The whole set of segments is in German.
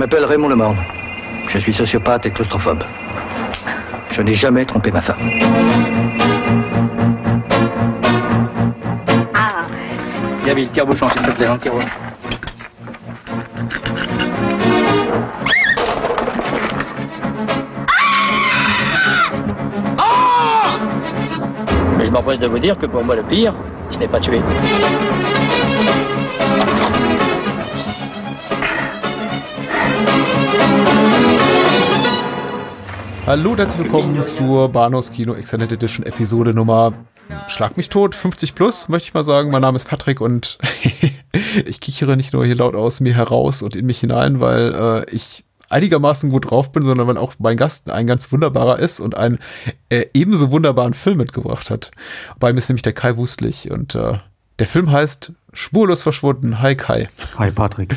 m'appelle Raymond Lemorne. Je suis sociopathe et claustrophobe. Je n'ai jamais trompé ma femme. Ah, Bien, Bill, tire-bouchon, s'il te plaît, dans le tiroir. Mais je m'empresse de vous dire que pour moi, le pire, ce n'est pas tuer. Hallo und herzlich willkommen zur Bahnhofskino Extended Edition Episode Nummer Schlag mich tot, 50 plus, möchte ich mal sagen. Mein Name ist Patrick und ich kichere nicht nur hier laut aus mir heraus und in mich hinein, weil äh, ich einigermaßen gut drauf bin, sondern weil auch mein Gast ein ganz wunderbarer ist und einen äh, ebenso wunderbaren Film mitgebracht hat. Bei mir ist nämlich der Kai Wustlich und äh, der Film heißt Spurlos verschwunden. Hi Kai. Hi Patrick.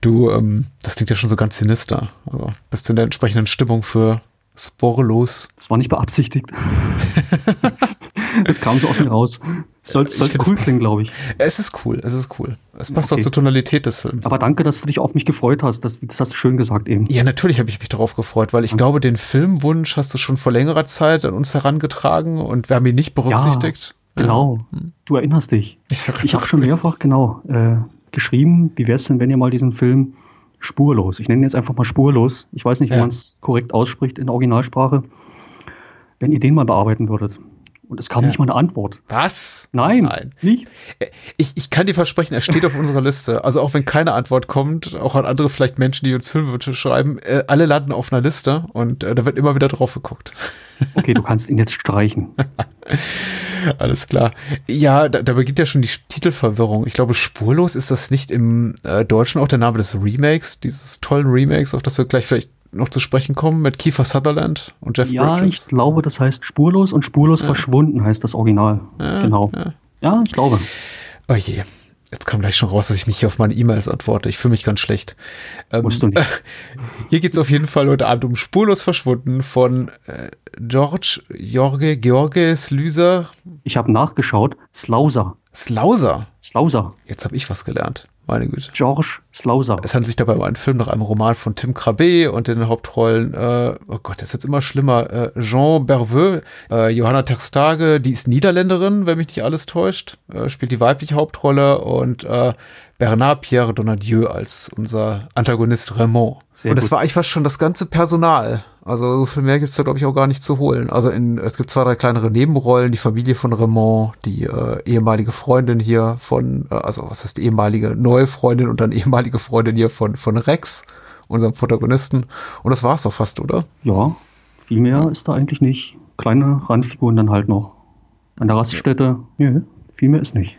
Du, ähm, das klingt ja schon so ganz sinister. Also bist du in der entsprechenden Stimmung für Sporlos? Das war nicht beabsichtigt. Es kam so mir raus. Soll, Ich soll find cool klingen, glaube ich. Es ist cool, es ist cool. Es passt Okay. auch zur Tonalität des Films. Aber danke, dass du dich auf mich gefreut hast. Das, das hast du schön gesagt eben. ja, natürlich habe ich mich darauf gefreut, weil ich glaube, den Filmwunsch hast du schon vor längerer Zeit an uns herangetragen und wir haben ihn nicht berücksichtigt. Genau. Du erinnerst dich. Ich Ich habe schon mehrfach, genau, äh, geschrieben, wie wäre es denn, wenn ihr mal diesen Film spurlos, ich nenne ihn jetzt einfach mal spurlos, ich weiß nicht, wie Ja. man es korrekt ausspricht in der Originalsprache, wenn ihr den mal bearbeiten würdet. Und es kam Ja. nicht mal eine Antwort. Was? Nein, Nein. nichts. Ich, ich kann dir versprechen, er steht auf unserer Liste. Also auch wenn keine Antwort kommt, auch an andere vielleicht Menschen, die uns Filmwünsche schreiben, äh, alle landen auf einer Liste und äh, da wird immer wieder drauf geguckt. Okay, du kannst ihn jetzt streichen. Alles klar. Ja, da, da beginnt ja schon die Titelverwirrung. Ich glaube, spurlos ist das nicht im äh, Deutschen auch der Name des Remakes, dieses tollen Remakes, auf das wir gleich vielleicht noch zu sprechen kommen, mit Kiefer Sutherland und Jeff Ja, Bridges. ich glaube, das heißt spurlos und spurlos verschwunden heißt das Original. Ja, genau. ja. Ja, ich glaube. Oh je. Jetzt kam gleich schon raus, dass ich nicht hier auf meine E-Mails antworte. Ich fühle mich ganz schlecht. Ähm, Musst du nicht. Hier geht es auf jeden Fall heute Abend um Spurlos verschwunden von äh, George Jorge George Slüser Ich habe nachgeschaut. Slauser. Slauser. Slauser. Jetzt habe ich was gelernt. Meine Güte. George Slauser. Es handelt sich dabei um einen Film nach einem Roman von Tim Crabbe und in den Hauptrollen, äh, oh Gott, das wird immer schlimmer, äh, Jean Berveux, äh, Johanna Terstage, die ist Niederländerin, wenn mich nicht alles täuscht, äh, spielt die weibliche Hauptrolle und äh, Bernard Pierre Donadieu als unser Antagonist Raymond. Sehr und das gut. war eigentlich fast schon das ganze Personal. Also so viel mehr gibt's da, glaube ich, auch gar nicht zu holen. Also in, es gibt zwei, drei kleinere Nebenrollen, die Familie von Raymond, die äh, ehemalige Freundin hier von, äh, also was heißt ehemalige neue Freundin und dann ehemalige Freundin hier von, von Rex, unserem Protagonisten. Und das war's doch fast, oder? Ja, viel mehr ist da eigentlich nicht. Kleine Randfiguren dann halt noch. An der Raststätte, nö, viel mehr ist nicht.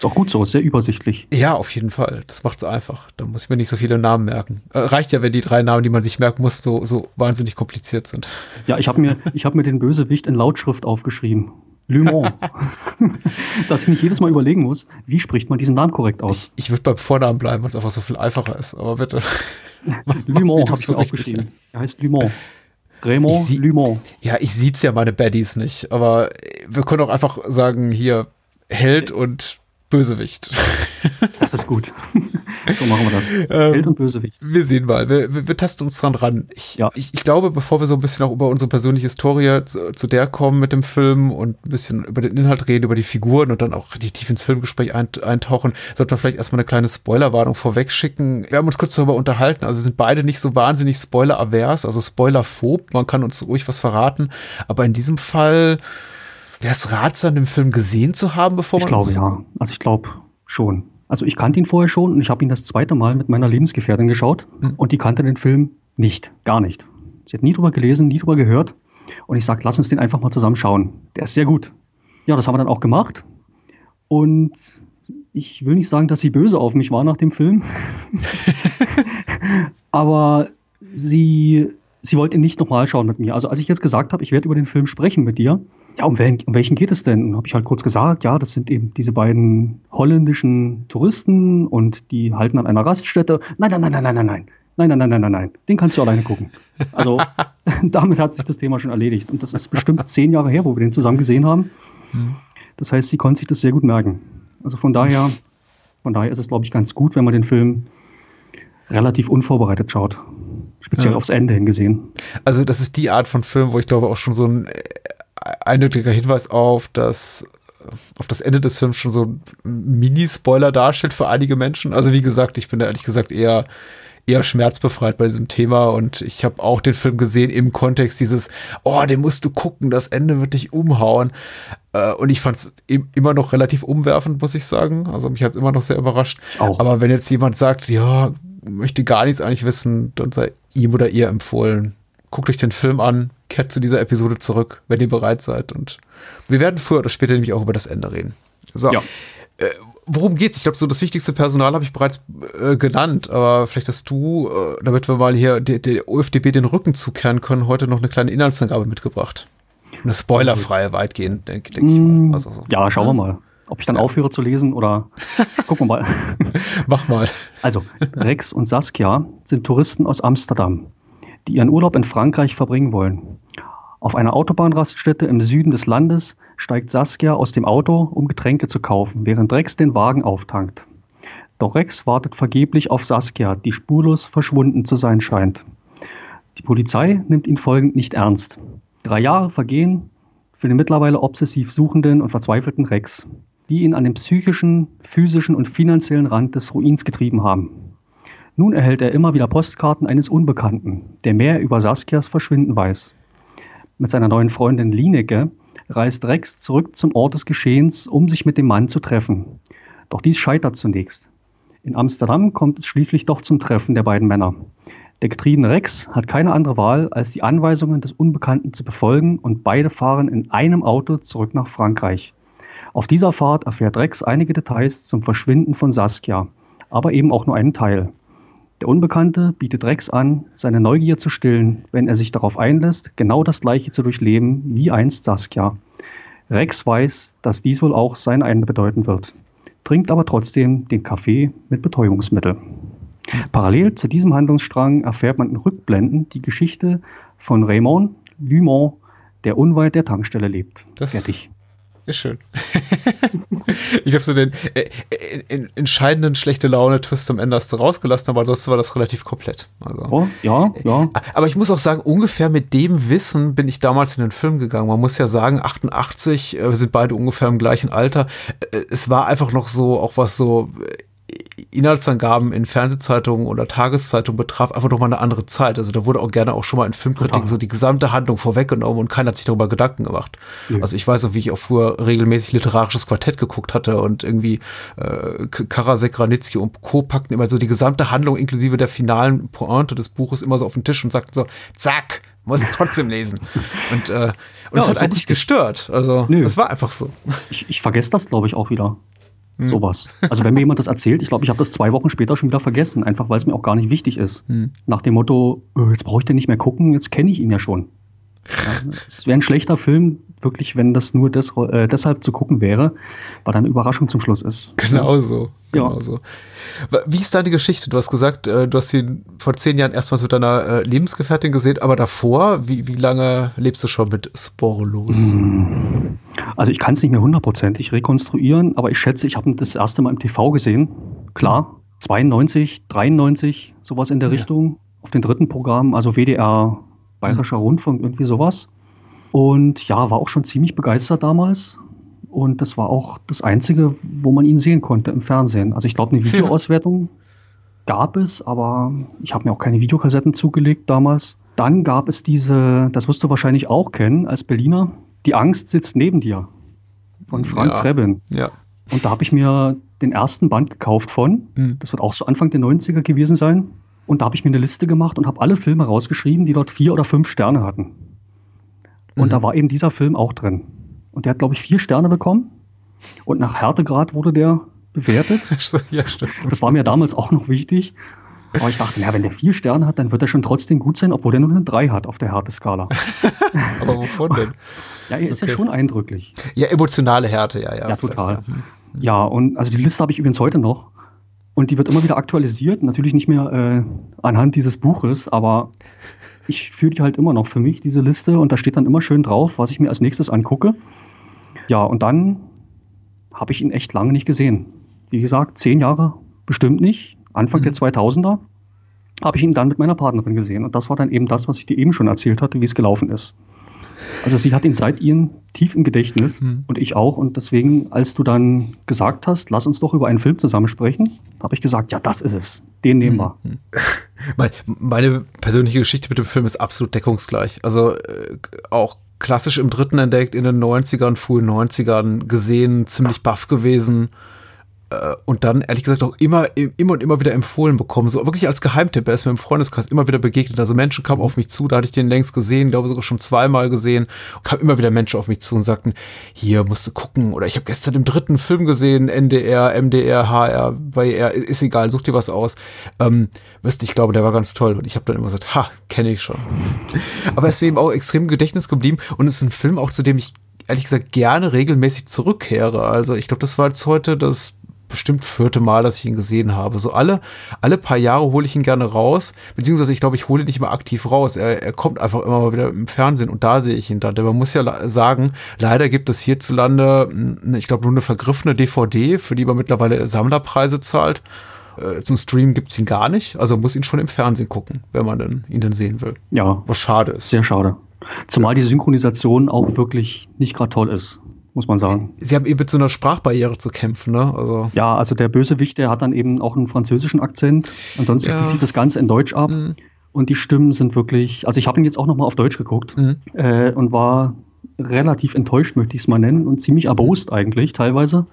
Ist auch gut so, ist sehr übersichtlich. Ja, auf jeden Fall. Das macht's einfach. Da muss ich mir nicht so viele Namen merken. Äh, reicht ja, wenn die drei Namen, die man sich merken muss, so, so wahnsinnig kompliziert sind. Ja, ich habe mir, ich hab mir den Bösewicht in Lautschrift aufgeschrieben. Lumon. Dass ich nicht jedes Mal überlegen muss, wie spricht man diesen Namen korrekt aus. Ich, ich würde beim Vornamen bleiben, weil es einfach so viel einfacher ist. Aber bitte. Lumon Wie habe ich mir aufgeschrieben. Er heißt Lumon. Raymond sie-. Ja, ich sieht's ja meine Baddies nicht, aber wir können auch einfach sagen, hier Held und Bösewicht. Das ist gut. so machen wir das. Ähm, Held und Bösewicht. Wir sehen mal, wir, wir, wir tasten uns dran ran. Ich, Ja. ich, ich glaube, bevor wir so ein bisschen auch über unsere persönliche Historie zu, zu der kommen mit dem Film und ein bisschen über den Inhalt reden, über die Figuren und dann auch richtig tief ins Filmgespräch ein, eintauchen, sollten wir vielleicht erstmal eine kleine Spoilerwarnung vorweg schicken. Wir haben uns kurz darüber unterhalten, also wir sind beide nicht so wahnsinnig spoiler-avers, also spoilerphob, man kann uns ruhig was verraten, aber in diesem Fall wäre es ratsam, den Film gesehen zu haben, bevor Ich man glaube uns- ja. Also ich glaube schon. Also ich kannte ihn vorher schon und ich habe ihn das zweite Mal mit meiner Lebensgefährtin geschaut Hm. und die kannte den Film nicht, gar nicht. Sie hat nie drüber gelesen, nie drüber gehört und ich sage, lass uns den einfach mal zusammen schauen. Der ist sehr gut. Ja, das haben wir dann auch gemacht und ich will nicht sagen, dass sie böse auf mich war nach dem Film, aber sie, sie wollte ihn nicht nochmal schauen mit mir. Also als ich jetzt gesagt habe, ich werde über den Film sprechen mit dir, ja, um, wen, um welchen geht es denn? Habe ich halt kurz gesagt, ja, das sind eben diese beiden holländischen Touristen und die halten an einer Raststätte. Nein, nein, nein, nein, nein, nein, nein. Nein, nein, nein, nein, nein, nein. Den kannst du alleine gucken. Also damit hat sich das Thema schon erledigt. Und das ist bestimmt zehn Jahre her, wo wir den zusammen gesehen haben. Das heißt, sie konnte sich das sehr gut merken. Also von daher, von daher ist es, glaube ich, ganz gut, wenn man den Film relativ unvorbereitet schaut. Speziell ja. aufs Ende hingesehen. Also, das ist die Art von Film, wo ich glaube auch schon so ein eindeutiger Hinweis auf das auf das Ende des Films schon so ein Mini-Spoiler darstellt für einige Menschen. Also wie gesagt, ich bin da ehrlich gesagt eher eher schmerzbefreit bei diesem Thema und ich habe auch den Film gesehen im Kontext dieses, oh, den musst du gucken, das Ende wird dich umhauen. Äh, und ich fand es immer noch relativ umwerfend, muss ich sagen. Also mich hat es immer noch sehr überrascht. Auch. Aber wenn jetzt jemand sagt, ja, möchte gar nichts eigentlich wissen, dann sei ihm oder ihr empfohlen. Guckt euch den Film an, kehrt zu dieser Episode zurück, wenn ihr bereit seid. Und wir werden früher oder später nämlich auch über das Ende reden. So. Ja. Äh, worum geht's? Ich glaube, so das wichtigste Personal habe ich bereits äh, genannt, aber vielleicht hast du, äh, damit wir mal hier der, der OFDB den Rücken zukehren können, heute noch eine kleine Inhaltsangabe mitgebracht. Eine spoilerfreie weitgehend, denke denk ich mal. Mm, also so. Ja, schauen wir mal. Ob ich dann ja. aufhöre zu lesen oder gucken wir mal. Mach mal. Also, Rex und Saskia sind Touristen aus Amsterdam, die ihren Urlaub in Frankreich verbringen wollen. Auf einer Autobahnraststätte im Süden des Landes steigt Saskia aus dem Auto, um Getränke zu kaufen, während Rex den Wagen auftankt. Doch Rex wartet vergeblich auf Saskia, die spurlos verschwunden zu sein scheint. Die Polizei nimmt ihn folgend nicht ernst. Drei Jahre vergehen für den mittlerweile obsessiv suchenden und verzweifelten Rex, die ihn an den psychischen, physischen und finanziellen Rand des Ruins getrieben haben. Nun erhält er immer wieder Postkarten eines Unbekannten, der mehr über Saskias Verschwinden weiß. Mit seiner neuen Freundin Lineke reist Rex zurück zum Ort des Geschehens, um sich mit dem Mann zu treffen. Doch dies scheitert zunächst. In Amsterdam kommt es schließlich doch zum Treffen der beiden Männer. Der getriebene Rex hat keine andere Wahl, als die Anweisungen des Unbekannten zu befolgen und beide fahren in einem Auto zurück nach Frankreich. Auf dieser Fahrt erfährt Rex einige Details zum Verschwinden von Saskia, aber eben auch nur einen Teil. Der Unbekannte bietet Rex an, seine Neugier zu stillen, wenn er sich darauf einlässt, genau das Gleiche zu durchleben wie einst Saskia. Rex weiß, dass dies wohl auch sein Ende bedeuten wird, trinkt aber trotzdem den Kaffee mit Betäubungsmittel. Parallel zu diesem Handlungsstrang erfährt man in Rückblenden die Geschichte von Raymond Lumont, der unweit der Tankstelle lebt. Das Fertig. Ist schön. ich habe so den äh, äh, entscheidenden schlechte Laune-Twist am Ende hast du rausgelassen, aber sonst war das relativ komplett. Also, oh, ja, ja. Aber ich muss auch sagen, ungefähr mit dem Wissen bin ich damals in den Film gegangen. Man muss ja sagen, 88, äh, wir sind beide ungefähr im gleichen Alter. Äh, es war einfach noch so, auch was so Inhaltsangaben in Fernsehzeitungen oder Tageszeitungen betraf, einfach nochmal eine andere Zeit. Also da wurde auch gerne auch schon mal in Filmkritiken so die gesamte Handlung vorweggenommen und keiner hat sich darüber Gedanken gemacht. Mhm. Also ich weiß auch, wie ich auch früher regelmäßig literarisches Quartett geguckt hatte und irgendwie äh, Karasek, Ranitzky und Co. packten immer so die gesamte Handlung inklusive der finalen Pointe des Buches immer so auf den Tisch und sagten so, zack, muss es trotzdem lesen. Und, äh, und ja, es hat eigentlich gestört. Also es war einfach so. Ich, ich vergesse das, glaube ich, auch wieder. Hm. Sowas. Also wenn mir jemand das erzählt, ich glaube, ich habe das zwei Wochen später schon wieder vergessen, einfach weil es mir auch gar nicht wichtig ist. Hm. Nach dem Motto, äh, jetzt brauche ich den nicht mehr gucken, jetzt kenne ich ihn ja schon. Ja, es wäre ein schlechter Film, wirklich, wenn das nur des, äh, deshalb zu gucken wäre, weil dann eine Überraschung zum Schluss ist. Genau so. Genau ja. so. Wie ist deine Geschichte? Du hast gesagt, äh, du hast sie vor zehn Jahren erstmals mit deiner äh, Lebensgefährtin gesehen, aber davor, wie, wie lange lebst du schon mit Sporlos? Hm. Also ich kann es nicht mehr hundertprozentig rekonstruieren, aber ich schätze, ich habe das erste Mal im TV gesehen. Klar, 92, 93, sowas in der ja. Richtung. Auf den dritten Programm, also WDR, Bayerischer mhm. Rundfunk, irgendwie sowas. Und ja, war auch schon ziemlich begeistert damals. Und das war auch das Einzige, wo man ihn sehen konnte im Fernsehen. Also ich glaube, eine Videoauswertung gab es, aber ich habe mir auch keine Videokassetten zugelegt damals. Dann gab es diese, das wirst du wahrscheinlich auch kennen als Berliner, Die Angst sitzt neben dir von Frank ja, Trebin. Ja. Und da habe ich mir den ersten Band gekauft von. Mhm. Das wird auch so Anfang der 90er gewesen sein. Und da habe ich mir eine Liste gemacht und habe alle Filme rausgeschrieben, die dort vier oder fünf Sterne hatten. Und mhm. da war eben dieser Film auch drin. Und der hat, glaube ich, vier Sterne bekommen. Und nach Härtegrad wurde der bewertet. ja, stimmt. Das war mir damals auch noch wichtig. Aber ich dachte, ja, wenn der vier Sterne hat, dann wird er schon trotzdem gut sein, obwohl er nur eine drei hat auf der Härteskala. Aber wovon denn? Ja, er ist okay. ja schon eindrücklich. Ja, emotionale Härte, ja, ja. Ja, total. Ja. Hm. ja, und also die Liste habe ich übrigens heute noch. Und die wird immer wieder aktualisiert. Natürlich nicht mehr äh, anhand dieses Buches, aber ich führe die halt immer noch für mich, diese Liste. Und da steht dann immer schön drauf, was ich mir als nächstes angucke. Ja, und dann habe ich ihn echt lange nicht gesehen. Wie gesagt, zehn Jahre bestimmt nicht. Anfang mhm. der 2000er. habe ich ihn dann mit meiner Partnerin gesehen. Und das war dann eben das, was ich dir eben schon erzählt hatte, wie es gelaufen ist. Also sie hat ihn seit ihren tief im Gedächtnis hm. und ich auch. Und deswegen, als du dann gesagt hast, lass uns doch über einen Film zusammen sprechen, habe ich gesagt, ja, das ist es. Den nehmen wir. Hm. Meine persönliche Geschichte mit dem Film ist absolut deckungsgleich. Also äh, auch klassisch im dritten entdeckt, in den 90ern, frühen 90ern gesehen, ziemlich baff gewesen. Äh, und dann ehrlich gesagt auch immer, immer und immer wieder empfohlen bekommen. So wirklich als Geheimtipp. Er ist mir im Freundeskreis immer wieder begegnet. Also Menschen kamen auf mich zu, da hatte ich den längst gesehen, glaube sogar schon zweimal gesehen. Und kamen immer wieder Menschen auf mich zu und sagten, hier musst du gucken. Oder ich habe gestern im dritten Film gesehen, NDR, MDR, HR, bei R, ist egal, such dir was aus. Ähm, wisst ich glaube, der war ganz toll. Und ich habe dann immer gesagt, ha, kenne ich schon. Aber er ist mir eben auch extrem im Gedächtnis geblieben. Und es ist ein Film auch, zu dem ich ehrlich gesagt gerne regelmäßig zurückkehre. Also ich glaube, das war jetzt heute das bestimmt vierte Mal, dass ich ihn gesehen habe. So alle, alle paar Jahre hole ich ihn gerne raus, beziehungsweise ich glaube, ich hole ihn nicht mehr aktiv raus. Er, er kommt einfach immer mal wieder im Fernsehen und da sehe ich ihn dann. Denn man muss ja sagen, leider gibt es hierzulande, hm, ich glaube, nur eine vergriffene DVD, für die man mittlerweile Sammlerpreise zahlt. Äh, zum Stream gibt es ihn gar nicht. Also muss ihn schon im Fernsehen gucken, wenn man denn, ihn dann sehen will. Ja. Was schade ist. Sehr schade. Zumal die Synchronisation auch wirklich nicht gerade toll ist muss man sagen. Sie haben eben mit so einer Sprachbarriere zu kämpfen, ne? Also ja, also der Bösewicht, der hat dann eben auch einen französischen Akzent. Ansonsten ja. spielt sich das Ganze in Deutsch ab. Mhm. Und die Stimmen sind wirklich, also ich habe ihn jetzt auch nochmal auf Deutsch geguckt mhm. äh, und war relativ enttäuscht, möchte ich es mal nennen, und ziemlich erbost eigentlich teilweise,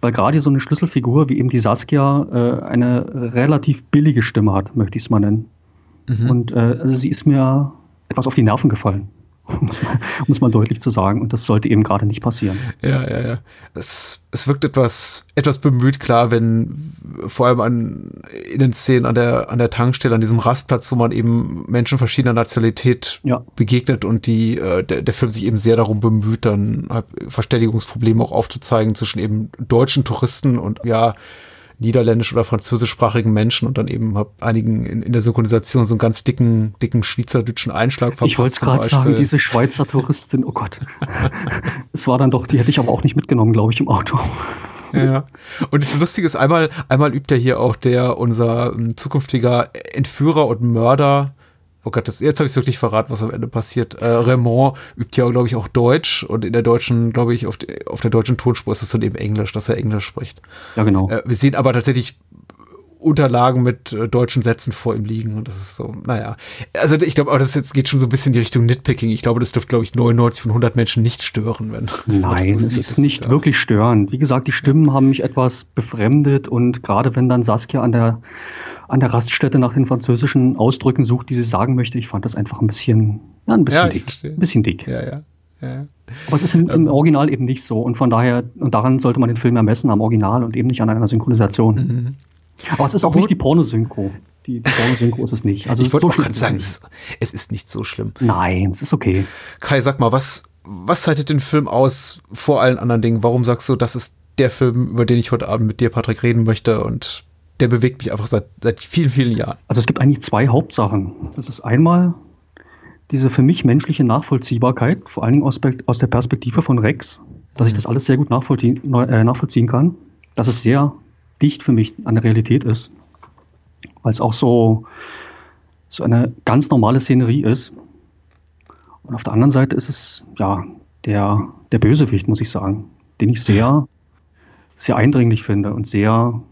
weil gerade so eine Schlüsselfigur wie eben die Saskia äh, eine relativ billige Stimme hat, möchte ich es mal nennen. Mhm. Und äh, also sie ist mir etwas auf die Nerven gefallen. muss man, muss man deutlich zu sagen. Und das sollte eben gerade nicht passieren. Ja, ja, ja. Es, es wirkt etwas, etwas bemüht, klar, wenn vor allem an, in den Szenen an der, an der Tankstelle, an diesem Rastplatz, wo man eben Menschen verschiedener Nationalität ja. begegnet und die, äh, der, der Film sich eben sehr darum bemüht, dann halt Verständigungsprobleme auch aufzuzeigen zwischen eben deutschen Touristen und ja, niederländisch- oder französischsprachigen Menschen und dann eben habe einigen in, in, der Synchronisation so einen ganz dicken, dicken schweizerdeutschen Einschlag verpasst. Ich wollte gerade sagen, diese Schweizer Touristin, oh Gott. Es war dann doch, die hätte ich aber auch nicht mitgenommen, glaube ich, im Auto. Ja. Und das Lustige ist, einmal, einmal übt er hier auch der, unser um, zukünftiger Entführer und Mörder, oh Gott, das, jetzt habe ich wirklich verraten, was am Ende passiert. Äh, Raymond übt ja, glaube ich, auch Deutsch und in der deutschen, glaube ich, auf, die, auf der deutschen Tonspur ist es dann eben Englisch, dass er Englisch spricht. Ja, genau. Äh, wir sehen aber tatsächlich Unterlagen mit äh, deutschen Sätzen vor ihm liegen und das ist so, naja. Also ich glaube, aber das jetzt geht schon so ein bisschen in die Richtung Nitpicking. Ich glaube, das dürfte, glaube ich, 99 von 100 Menschen nicht stören, wenn. Nein, es ist nicht ist, wirklich störend. Wie gesagt, die Stimmen haben mich etwas befremdet und gerade wenn dann Saskia an der an der Raststätte nach den französischen Ausdrücken sucht, die sie sagen möchte. Ich fand das einfach ein bisschen, ja, ein bisschen ja, dick. Ein bisschen dick. Ja, ja. ja. Aber es ist im, im, ähm. Original eben nicht so. Und von daher, und daran sollte man den Film ermessen, am Original und eben nicht an einer Synchronisation. Mhm. Aber es ist auch Obwohl, nicht die Pornosynchro. Die, die Pornosynchro ist es nicht. Also ich wollte so sagen, es, es ist nicht so schlimm. Nein, es ist okay. Kai, sag mal, was, was zeichnet den Film aus vor allen anderen Dingen? Warum sagst du, das ist der Film, über den ich heute Abend mit dir, Patrick, reden möchte und der bewegt mich einfach seit, seit vielen, vielen Jahren. Also es gibt eigentlich zwei Hauptsachen. Das ist einmal diese für mich menschliche Nachvollziehbarkeit, vor allen Dingen aus, aus der Perspektive von Rex, dass ich mhm. das alles sehr gut nachvollziehen, äh, nachvollziehen kann, dass es sehr dicht für mich an der Realität ist, weil es auch so, so eine ganz normale Szenerie ist. Und auf der anderen Seite ist es ja der, der Bösewicht, muss ich sagen, den ich sehr, sehr eindringlich finde und sehr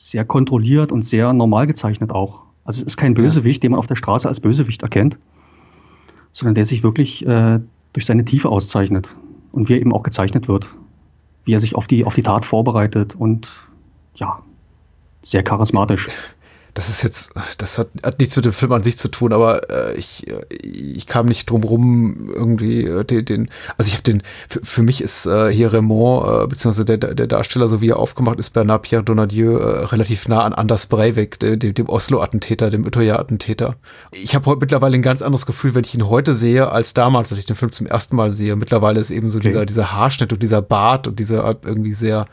sehr kontrolliert und sehr normal gezeichnet auch. Also es ist kein Bösewicht, den man auf der Straße als Bösewicht erkennt, sondern der sich wirklich äh, durch seine Tiefe auszeichnet und wie er eben auch gezeichnet wird, wie er sich auf die, auf die Tat vorbereitet und ja, sehr charismatisch das ist jetzt, das hat, hat nichts mit dem Film an sich zu tun, aber äh, ich, ich kam nicht drum rum, irgendwie äh, den, den also ich habe den, für, für, mich ist äh, hier Raymond, äh, beziehungsweise der, der Darsteller, so wie er aufgemacht ist, Bernard Pierre Donadieu, äh, relativ nah an Anders Breivik, dem, dem Oslo-Attentäter, dem Utøya-Attentäter. Ich habe heute mittlerweile ein ganz anderes Gefühl, wenn ich ihn heute sehe, als damals, als ich den Film zum ersten Mal sehe. Mittlerweile ist eben so okay. dieser, dieser Haarschnitt und dieser Bart und dieser irgendwie sehr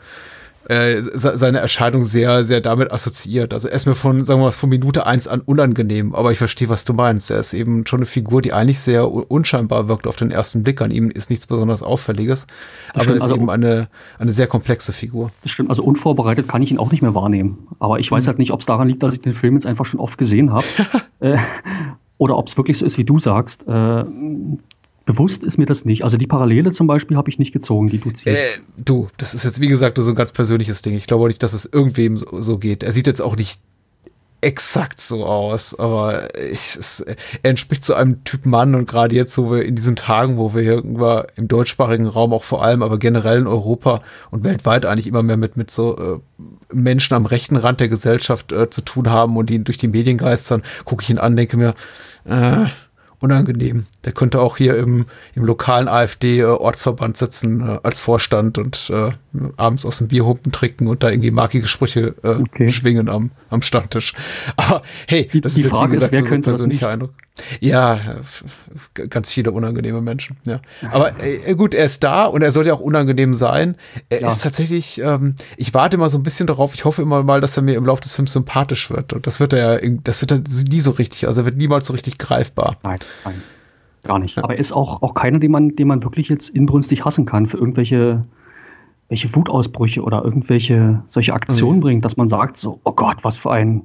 äh, seine Erscheinung sehr, sehr damit assoziiert. Also er ist mir von, sagen wir mal, von Minute eins an unangenehm, aber ich verstehe, was du meinst. Er ist eben schon eine Figur, die eigentlich sehr unscheinbar wirkt auf den ersten Blick. An ihm ist nichts besonders Auffälliges, das aber stimmt, ist also, eben eine, eine sehr komplexe Figur. Das stimmt, also unvorbereitet kann ich ihn auch nicht mehr wahrnehmen. Aber ich weiß mhm. halt nicht, ob es daran liegt, dass ich den Film jetzt einfach schon oft gesehen habe. äh, oder ob es wirklich so ist, wie du sagst. Äh, Bewusst ist mir das nicht. Also die Parallele zum Beispiel habe ich nicht gezogen, die du ziehst. Äh, du, das ist jetzt wie gesagt so ein ganz persönliches Ding. Ich glaube nicht, dass es irgendwem so, so geht. Er sieht jetzt auch nicht exakt so aus, aber ich, es, er entspricht zu einem Typ Mann und gerade jetzt, wo wir in diesen Tagen, wo wir irgendwo im deutschsprachigen Raum auch vor allem, aber generell in Europa und weltweit eigentlich immer mehr mit, mit so äh, Menschen am rechten Rand der Gesellschaft äh, zu tun haben und die durch die Medien geistern, gucke ich ihn an, denke mir, äh, unangenehm. Der könnte auch hier im, im lokalen AfD-Ortsverband äh, sitzen äh, als Vorstand und äh, abends aus dem Bierhumpen trinken und da irgendwie markige Sprüche äh, okay. schwingen am, am Stammtisch. Aber hey, das die, ist die jetzt wie gesagt ist, wer so ein persönlicher Eindruck. Ja, ganz viele unangenehme Menschen. Ja. Aber äh, gut, er ist da und er soll ja auch unangenehm sein. Er ja. ist tatsächlich, ähm, ich warte immer so ein bisschen darauf, ich hoffe immer mal, dass er mir im Laufe des Films sympathisch wird. Und das wird er ja, das wird er nie so richtig, also er wird niemals so richtig greifbar. Nein, nein. Gar nicht. Aber er ist auch, auch keiner, den man, den man wirklich jetzt inbrünstig hassen kann für irgendwelche welche Wutausbrüche oder irgendwelche solche Aktionen mhm. bringt, dass man sagt, so, oh Gott, was für ein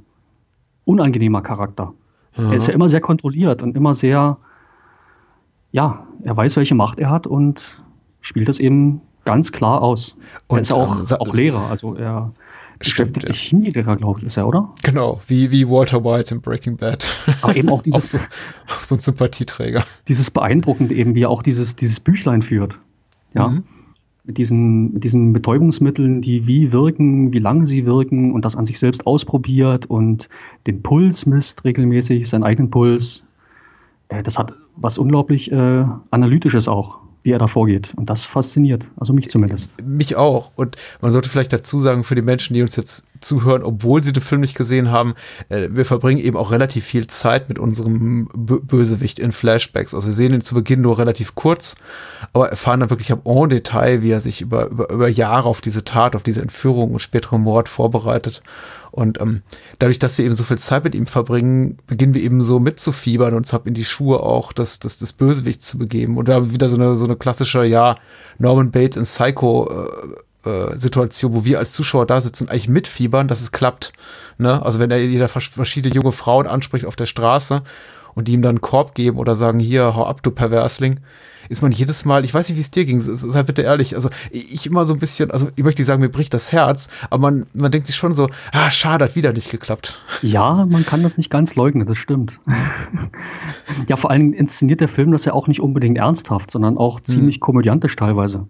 unangenehmer Charakter. Ja. Er ist ja immer sehr kontrolliert und immer sehr, ja, er weiß, welche Macht er hat und spielt das eben ganz klar aus. Und er ist ja auch, auch Lehrer, also er beschäftigt ja. Chemielehrer, glaube ich, ist er, oder? Genau, wie, wie Walter White in Breaking Bad. Aber eben auch dieses. auch so, auch so, ein Sympathieträger. Dieses beeindruckende eben, wie er auch dieses, dieses Büchlein führt. Ja. Mhm. Mit diesen, mit diesen Betäubungsmitteln, die wie wirken, wie lange sie wirken und das an sich selbst ausprobiert und den Puls misst regelmäßig, seinen eigenen Puls. Äh, das hat was unglaublich äh, Analytisches auch wie er da vorgeht. Und das fasziniert, also mich zumindest. Mich auch. Und man sollte vielleicht dazu sagen, für die Menschen, die uns jetzt zuhören, obwohl sie den Film nicht gesehen haben, äh, wir verbringen eben auch relativ viel Zeit mit unserem Bösewicht in Flashbacks. Also wir sehen ihn zu Beginn nur relativ kurz, aber erfahren dann wirklich am en Detail, wie er sich über, über, über Jahre auf diese Tat, auf diese Entführung und spätere Mord vorbereitet. Und ähm, dadurch, dass wir eben so viel Zeit mit ihm verbringen, beginnen wir eben so mitzufiebern und uns ab in die Schuhe auch das, das, das Bösewicht zu begeben. Und da haben wir wieder so eine, so eine klassische, ja, Norman Bates in Psycho äh, äh, Situation, wo wir als Zuschauer da sitzen und eigentlich mitfiebern, dass es klappt. Ne? Also wenn er jeder verschiedene junge Frauen anspricht auf der Straße und die ihm dann einen Korb geben oder sagen, hier, hau ab, du Perversling, ist man jedes Mal, ich weiß nicht, wie es dir ging, sei bitte ehrlich, also ich immer so ein bisschen, also ich möchte nicht sagen, mir bricht das Herz, aber man, man denkt sich schon so, ah, schade, hat wieder nicht geklappt. Ja, man kann das nicht ganz leugnen, das stimmt. ja, vor allem inszeniert der Film das ja auch nicht unbedingt ernsthaft, sondern auch hm. ziemlich hm. komödiantisch teilweise.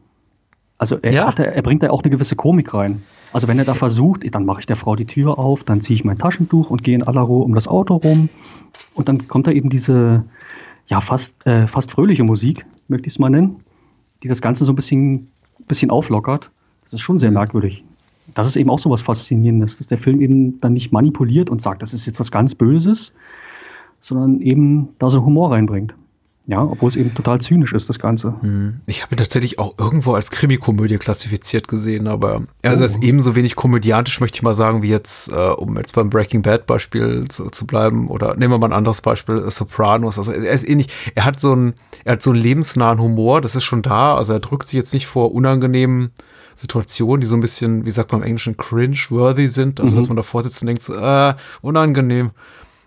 Also er, ja. er, er bringt da auch eine gewisse Komik rein. Also wenn er da versucht, dann mache ich der Frau die Tür auf, dann ziehe ich mein Taschentuch und gehe in aller Ruhe um das Auto rum. Und dann kommt da eben diese, ja, fast, äh, fast fröhliche Musik, möchte ich es mal nennen, die das Ganze so ein bisschen, bisschen auflockert. Das ist schon sehr mhm. merkwürdig. Das ist eben auch so was Faszinierendes, dass der Film eben dann nicht manipuliert und sagt, das ist jetzt was ganz Böses, sondern eben da so Humor reinbringt. Ja, obwohl es eben total zynisch ist, das Ganze. Hm. Ich habe ihn tatsächlich auch irgendwo als Krimikomödie klassifiziert gesehen, aber er oh. ist ebenso wenig komödiantisch, möchte ich mal sagen, wie jetzt, äh, um jetzt beim Breaking Bad Beispiel zu, zu, bleiben, oder nehmen wir mal ein anderes Beispiel, äh, Sopranos. Also er ist ähnlich, er hat so einen, er hat so einen lebensnahen Humor, das ist schon da, also er drückt sich jetzt nicht vor unangenehmen Situationen, die so ein bisschen, wie sagt man im Englischen, cringe-worthy sind, also mhm. dass man davor sitzt und denkt, so, äh, unangenehm.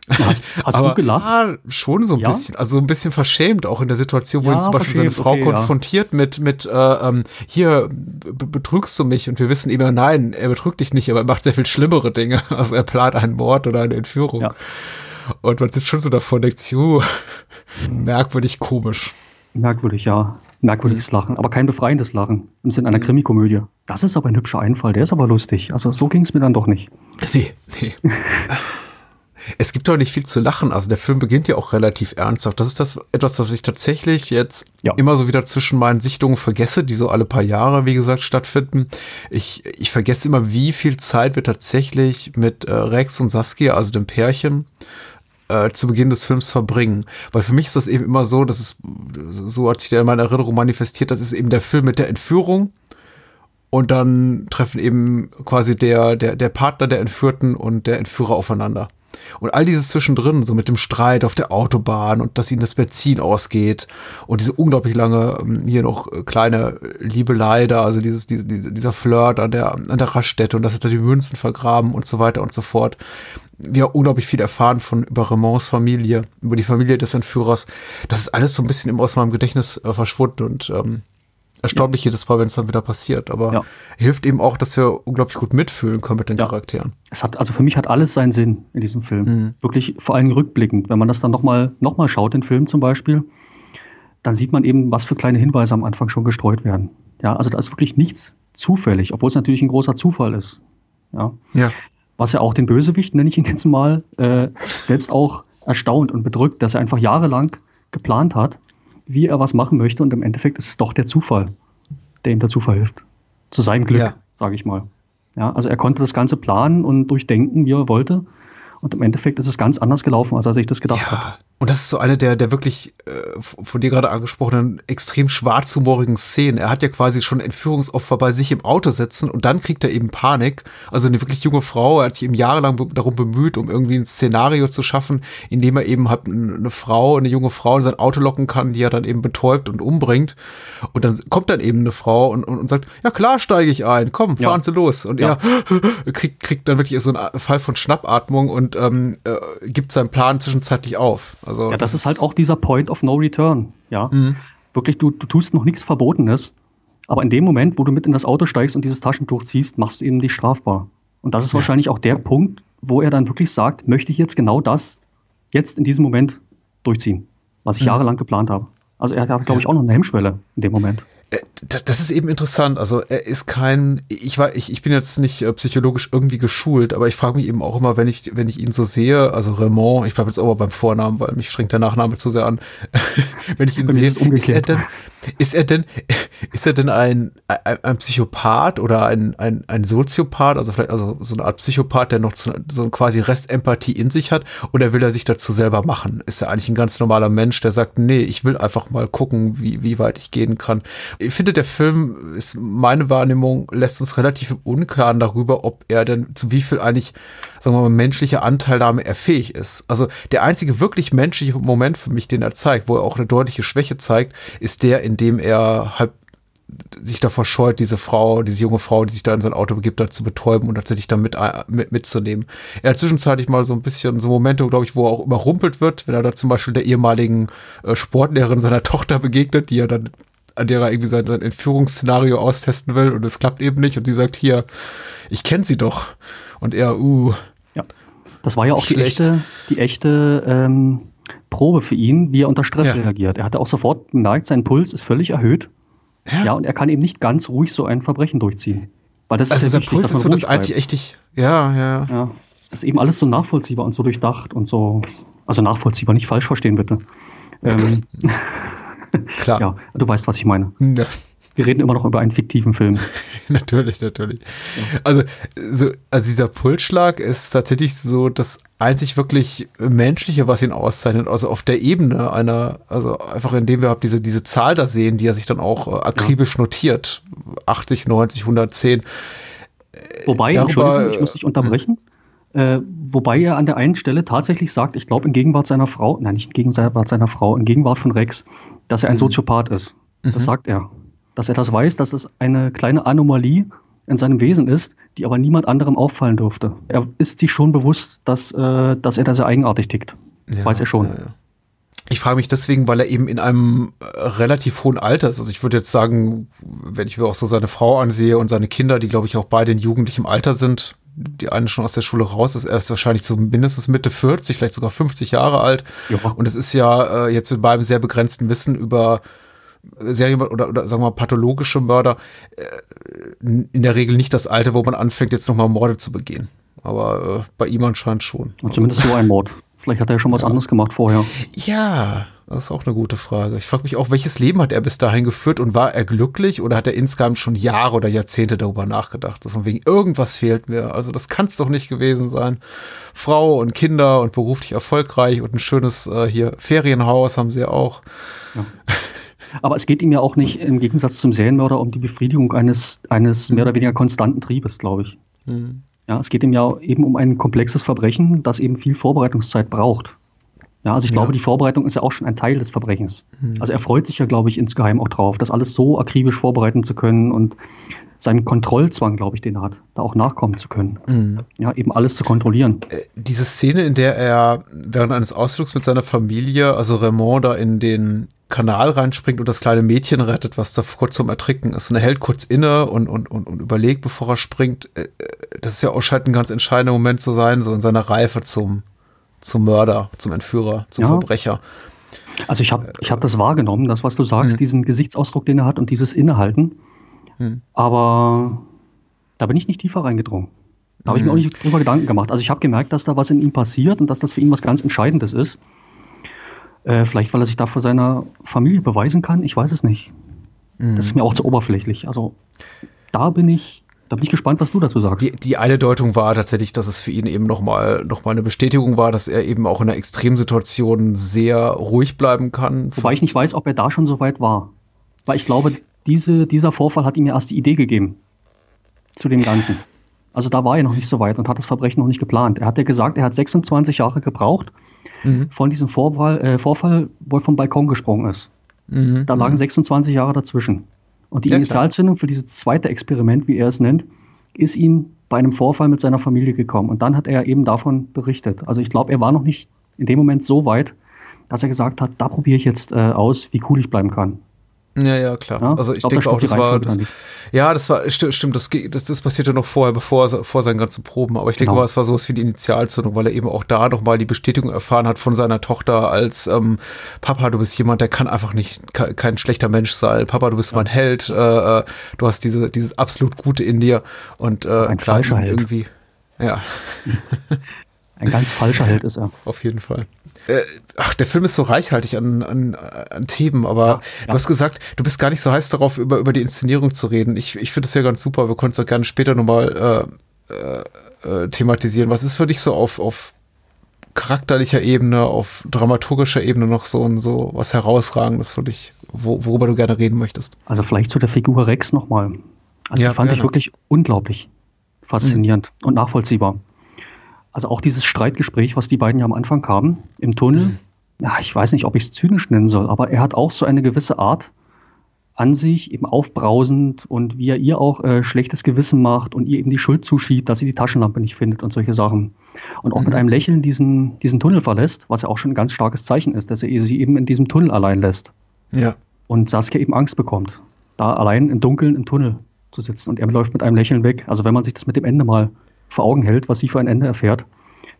Hast, hast Aber, du gelacht? Ja, schon so ein ja? bisschen, also ein bisschen verschämt auch in der Situation, wo ja, ihn zum Beispiel seine Frau okay, konfrontiert ja. mit, mit äh, ähm, hier betrügst du mich und wir wissen immer, nein, er betrügt dich nicht, aber er macht sehr viel schlimmere Dinge. Also er plant einen Mord oder eine Entführung. Ja. Und man sitzt schon so davor und denkt sich, uh, merkwürdig komisch. Merkwürdig, ja. Merkwürdiges mhm. Lachen, aber kein befreiendes Lachen im Sinne einer mhm. Krimikomödie. Das ist aber ein hübscher Einfall, der ist aber lustig. Also so ging es mir dann doch nicht. Nee, nee. Es gibt doch nicht viel zu lachen. Also der Film beginnt ja auch relativ ernsthaft. Das ist das etwas, das ich tatsächlich jetzt ja. immer so wieder zwischen meinen Sichtungen vergesse, die so alle paar Jahre, wie gesagt, stattfinden. Ich, ich vergesse immer, wie viel Zeit wir tatsächlich mit äh, Rex und Saskia, also dem Pärchen, äh, zu Beginn des Films verbringen. Weil für mich ist das eben immer so, dass es, so hat sich der in meiner Erinnerung manifestiert, das ist eben der Film mit der Entführung Und dann treffen eben quasi der, der, der Partner der Entführten und der Entführer aufeinander. Und all dieses zwischendrin, so mit dem Streit auf der Autobahn und dass ihnen das Benzin ausgeht und diese unglaublich lange, ähm, hier noch kleine Liebelei da, also dieses, diese, dieser Flirt an der, an der Raststätte und dass sie da die Münzen vergraben und so weiter und so fort. Wir haben unglaublich viel erfahren von über Ramonds Familie, über die Familie des Entführers. Das ist alles so ein bisschen aus meinem Gedächtnis äh, verschwunden und ähm, erstaunlich ja. jedes Mal, wenn es dann wieder passiert. Aber ja. hilft eben auch, dass wir unglaublich gut mitfühlen können mit den ja. Charakteren. Es hat, also für mich hat alles seinen Sinn in diesem Film. Mhm. Wirklich vor allem rückblickend. Wenn man das dann nochmal noch mal schaut, den Film zum Beispiel, dann sieht man eben, was für kleine Hinweise am Anfang schon gestreut werden. Ja, also da ist wirklich nichts zufällig, obwohl es natürlich ein großer Zufall ist. Ja. ja. Was ja auch den Bösewicht, nenne ich ihn jetzt mal, äh, selbst auch erstaunt und bedrückt, dass er einfach jahrelang geplant hat, wie er was machen möchte und im Endeffekt ist es doch der Zufall, der ihm dazu verhilft. Zu seinem Glück, ja. sage ich mal. Ja, also er konnte das Ganze planen und durchdenken, wie er wollte. Und im Endeffekt ist es ganz anders gelaufen, als er sich das gedacht ja. hat. Und das ist so eine der, der wirklich äh, von dir gerade angesprochenen extrem schwarzhumorigen Szenen. Er hat ja quasi schon Entführungsopfer bei sich im Auto sitzen und dann kriegt er eben Panik. Also eine wirklich junge Frau, er hat sich eben jahrelang darum bemüht, um irgendwie ein Szenario zu schaffen, in dem er eben halt eine Frau, eine junge Frau in sein Auto locken kann, die er dann eben betäubt und umbringt. Und dann kommt dann eben eine Frau und, und, und sagt, ja klar steige ich ein, komm, fahren ja. Sie los. Und ja. er kriegt, kriegt dann wirklich so einen Fall von Schnappatmung und ähm, äh, gibt seinen Plan zwischenzeitlich auf. Also, ja, das, das ist halt auch dieser Point of No Return. Ja, mhm. wirklich, du, du tust noch nichts Verbotenes, aber in dem Moment, wo du mit in das Auto steigst und dieses Taschentuch ziehst, machst du eben dich strafbar. Und das ist ja. wahrscheinlich auch der Punkt, wo er dann wirklich sagt, möchte ich jetzt genau das jetzt in diesem Moment durchziehen, was ich mhm. jahrelang geplant habe. Also er hat, glaube ich, auch noch eine Hemmschwelle in dem Moment. Äh, das ist eben interessant. Also er ist kein, ich war, ich, ich bin jetzt nicht äh, psychologisch irgendwie geschult, aber ich frage mich eben auch immer, wenn ich, wenn ich ihn so sehe, also Raymond, ich bleibe jetzt auch mal beim Vornamen, weil mich schränkt der Nachname zu sehr an. wenn ich ihn sehe, ist er denn, ist er denn, ist er denn ein, ein, ein Psychopath oder ein, ein, ein Soziopath, also vielleicht also so eine Art Psychopath, der noch zu, so quasi Restempathie in sich hat, oder will er sich dazu selber machen? Ist er eigentlich ein ganz normaler Mensch, der sagt, nee, ich will einfach mal gucken, wie, wie weit ich gehen kann? Ich finde, der Film ist, meine Wahrnehmung lässt uns relativ im Unklaren darüber, ob er denn zu wie viel eigentlich, sagen wir mal, menschlicher Anteilnahme er fähig ist. Also der einzige wirklich menschliche Moment für mich, den er zeigt, wo er auch eine deutliche Schwäche zeigt, ist der, in dem er halt sich davor scheut, diese Frau, diese junge Frau, die sich da in sein Auto begibt, da zu betäuben und tatsächlich da mit, äh, mit, mitzunehmen. Er hat zwischenzeitlich mal so ein bisschen so Momente, glaube ich, wo er auch überrumpelt wird, wenn er da zum Beispiel der ehemaligen äh, Sportlehrerin seiner Tochter begegnet, die er dann an der er irgendwie sein, sein Entführungsszenario austesten will und es klappt eben nicht und sie sagt hier, ich kenne sie doch und er, uh. Das war ja auch die echte, die echte ähm, Probe für ihn, wie er unter Stress ja. reagiert. Er hatte auch sofort gemerkt, sein Puls ist völlig erhöht. Ja. ja, und er kann eben nicht ganz ruhig so ein Verbrechen durchziehen. Weil das also ist ja wichtig, Puls ist so das einzig echt, ja, ja. Ja, das ist eben alles so nachvollziehbar und so durchdacht und so, also nachvollziehbar, nicht falsch verstehen bitte. Ähm, Klar. Ja, du weißt, was ich meine. Ja. Wir reden immer noch über einen fiktiven Film. natürlich, natürlich. Also, so, also dieser Pulsschlag ist tatsächlich so das einzig wirklich menschliche, was ihn auszeichnet. Also auf der Ebene einer, also einfach indem wir diese, diese Zahl da sehen, die er sich dann auch äh, akribisch ja. notiert. 80, 90, 110. Wobei, Darüber, Entschuldigung, ich muss dich unterbrechen. Äh, wobei er an der einen Stelle tatsächlich sagt, ich glaube in Gegenwart seiner Frau, nein, nicht in Gegenwart seiner Frau, in Gegenwart von Rex, dass er ein mhm. Soziopath ist. Das mhm. sagt er. Dass er das weiß, dass es eine kleine Anomalie in seinem Wesen ist, die aber niemand anderem auffallen dürfte. Er ist sich schon bewusst, dass, äh, dass er da sehr eigenartig tickt. Ja, weiß er schon. Ja, ja. Ich frage mich deswegen, weil er eben in einem äh, relativ hohen Alter ist. Also ich würde jetzt sagen, wenn ich mir auch so seine Frau ansehe und seine Kinder, die glaube ich auch beide in jugendlichem Alter sind, die eine schon aus der Schule raus ist, er ist wahrscheinlich so mindestens Mitte 40, vielleicht sogar 50 Jahre alt. Ja. Und es ist ja äh, jetzt mit meinem sehr begrenzten Wissen über Serien oder, oder sagen wir mal pathologische Mörder äh, in der Regel nicht das Alter, wo man anfängt, jetzt nochmal Morde zu begehen. Aber äh, bei ihm anscheinend schon. Und zumindest so ein Mord. Vielleicht hat er ja schon was ja. anderes gemacht vorher. Ja, das ist auch eine gute Frage. Ich frage mich auch, welches Leben hat er bis dahin geführt und war er glücklich oder hat er insgesamt schon Jahre oder Jahrzehnte darüber nachgedacht? So von wegen, irgendwas fehlt mir. Also das kann es doch nicht gewesen sein. Frau und Kinder und beruflich erfolgreich und ein schönes äh, hier Ferienhaus haben sie auch. Ja. Aber es geht ihm ja auch nicht im Gegensatz zum Serienmörder um die Befriedigung eines, eines mehr oder weniger konstanten Triebes, glaube ich. Mhm. Ja, es geht ihm ja eben um ein komplexes Verbrechen, das eben viel Vorbereitungszeit braucht. Ja, also ich ja. glaube, die Vorbereitung ist ja auch schon ein Teil des Verbrechens. Mhm. Also er freut sich ja, glaube ich, insgeheim auch drauf, das alles so akribisch vorbereiten zu können und seinem Kontrollzwang, glaube ich, den er hat, da auch nachkommen zu können. Mhm. Ja, eben alles zu kontrollieren. Äh, diese Szene, in der er während eines Ausflugs mit seiner Familie, also Raymond, da in den Kanal reinspringt und das kleine Mädchen rettet, was da kurz zum Ertrinken ist. Und er hält kurz inne und, und, und, und überlegt, bevor er springt. Äh, äh, das ist ja auch scheint ein ganz entscheidender Moment zu sein, so in seiner Reife zum, zum Mörder, zum Entführer, zum ja. Verbrecher. Also ich habe ich hab das wahrgenommen, das, was du sagst, hm. diesen Gesichtsausdruck, den er hat und dieses Innehalten. Hm. Aber da bin ich nicht tiefer reingedrungen. Da habe ich mir auch hm. nicht drüber Gedanken gemacht. Also ich habe gemerkt, dass da was in ihm passiert und dass das für ihn was ganz Entscheidendes ist. Äh, vielleicht, weil er sich da vor seiner Familie beweisen kann, ich weiß es nicht. Mhm. Das ist mir auch zu oberflächlich. Also da bin ich, da bin ich gespannt, was du dazu sagst. Die, die eine Deutung war tatsächlich, dass es für ihn eben nochmal noch mal eine Bestätigung war, dass er eben auch in einer Extremsituation sehr ruhig bleiben kann. Wobei ich nicht weiß, ob er da schon so weit war. Weil ich glaube, diese, dieser Vorfall hat ihm ja erst die Idee gegeben zu dem Ganzen. Also da war er noch nicht so weit und hat das Verbrechen noch nicht geplant. Er hat ja gesagt, er hat 26 Jahre gebraucht, mhm. von diesem Vorfall, äh, Vorfall, wo er vom Balkon gesprungen ist. Mhm. Da lagen 26 mhm. Jahre dazwischen. Und die ja, Initialzündung für dieses zweite Experiment, wie er es nennt, ist ihm bei einem Vorfall mit seiner Familie gekommen. Und dann hat er eben davon berichtet. Also ich glaube, er war noch nicht in dem Moment so weit, dass er gesagt hat, da probiere ich jetzt äh, aus, wie cool ich bleiben kann. Ja, ja, klar. Ja? Also ich, ich denke auch, das war das, ja, das war stimmt, stimmt das, das, das passierte noch vorher, bevor vor seinen ganzen Proben. Aber ich denke genau. mal, es war sowas wie die Initialzündung, weil er eben auch da noch mal die Bestätigung erfahren hat von seiner Tochter als ähm, Papa, du bist jemand, der kann einfach nicht kein schlechter Mensch sein. Papa, du bist ja. mein Held. Äh, äh, du hast diese dieses absolut Gute in dir und äh, ein falscher Held. irgendwie. Ja. Ein ganz falscher Held ist er. Auf jeden Fall. Äh, ach, der Film ist so reichhaltig an, an, an Themen, aber ja, du hast gesagt, du bist gar nicht so heiß darauf, über, über die Inszenierung zu reden. Ich, ich finde es ja ganz super. Wir können es auch gerne später nochmal äh, äh, äh, thematisieren. Was ist für dich so auf, auf charakterlicher Ebene, auf dramaturgischer Ebene noch so, so was herausragendes für dich, wo, worüber du gerne reden möchtest? Also vielleicht zu der Figur Rex nochmal. Also ja, die fand gerne. ich wirklich unglaublich faszinierend mhm. und nachvollziehbar. Also auch dieses Streitgespräch, was die beiden ja am Anfang haben, im Tunnel. Mhm. Ja, ich weiß nicht, ob ich es zynisch nennen soll, aber er hat auch so eine gewisse Art an sich, eben aufbrausend und wie er ihr auch äh, schlechtes Gewissen macht und ihr eben die Schuld zuschiebt, dass sie die Taschenlampe nicht findet und solche Sachen. Und auch mhm. mit einem Lächeln diesen, diesen Tunnel verlässt, was ja auch schon ein ganz starkes Zeichen ist, dass er sie eben in diesem Tunnel allein lässt. Ja. Und Saskia eben Angst bekommt, da allein im Dunkeln im Tunnel zu sitzen. Und er läuft mit einem Lächeln weg. Also wenn man sich das mit dem Ende mal vor Augen hält, was sie für ein Ende erfährt,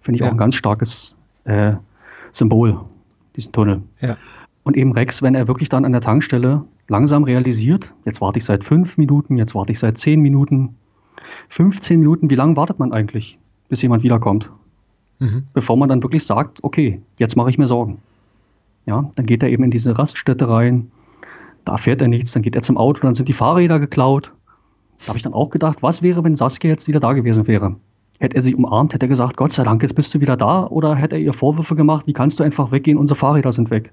finde ich ja. auch ein ganz starkes äh, Symbol, diesen Tunnel. Ja. Und eben Rex, wenn er wirklich dann an der Tankstelle langsam realisiert, jetzt warte ich seit fünf Minuten, jetzt warte ich seit zehn Minuten, 15 Minuten, wie lange wartet man eigentlich, bis jemand wiederkommt? Mhm. Bevor man dann wirklich sagt, okay, jetzt mache ich mir Sorgen. Ja, dann geht er eben in diese Raststätte rein, da fährt er nichts, dann geht er zum Auto, dann sind die Fahrräder geklaut. Da habe ich dann auch gedacht, was wäre, wenn Saskia jetzt wieder da gewesen wäre? Hätte er sie umarmt, hätte er gesagt, Gott sei Dank, jetzt bist du wieder da? Oder hätte er ihr Vorwürfe gemacht, wie kannst du einfach weggehen, unsere Fahrräder sind weg?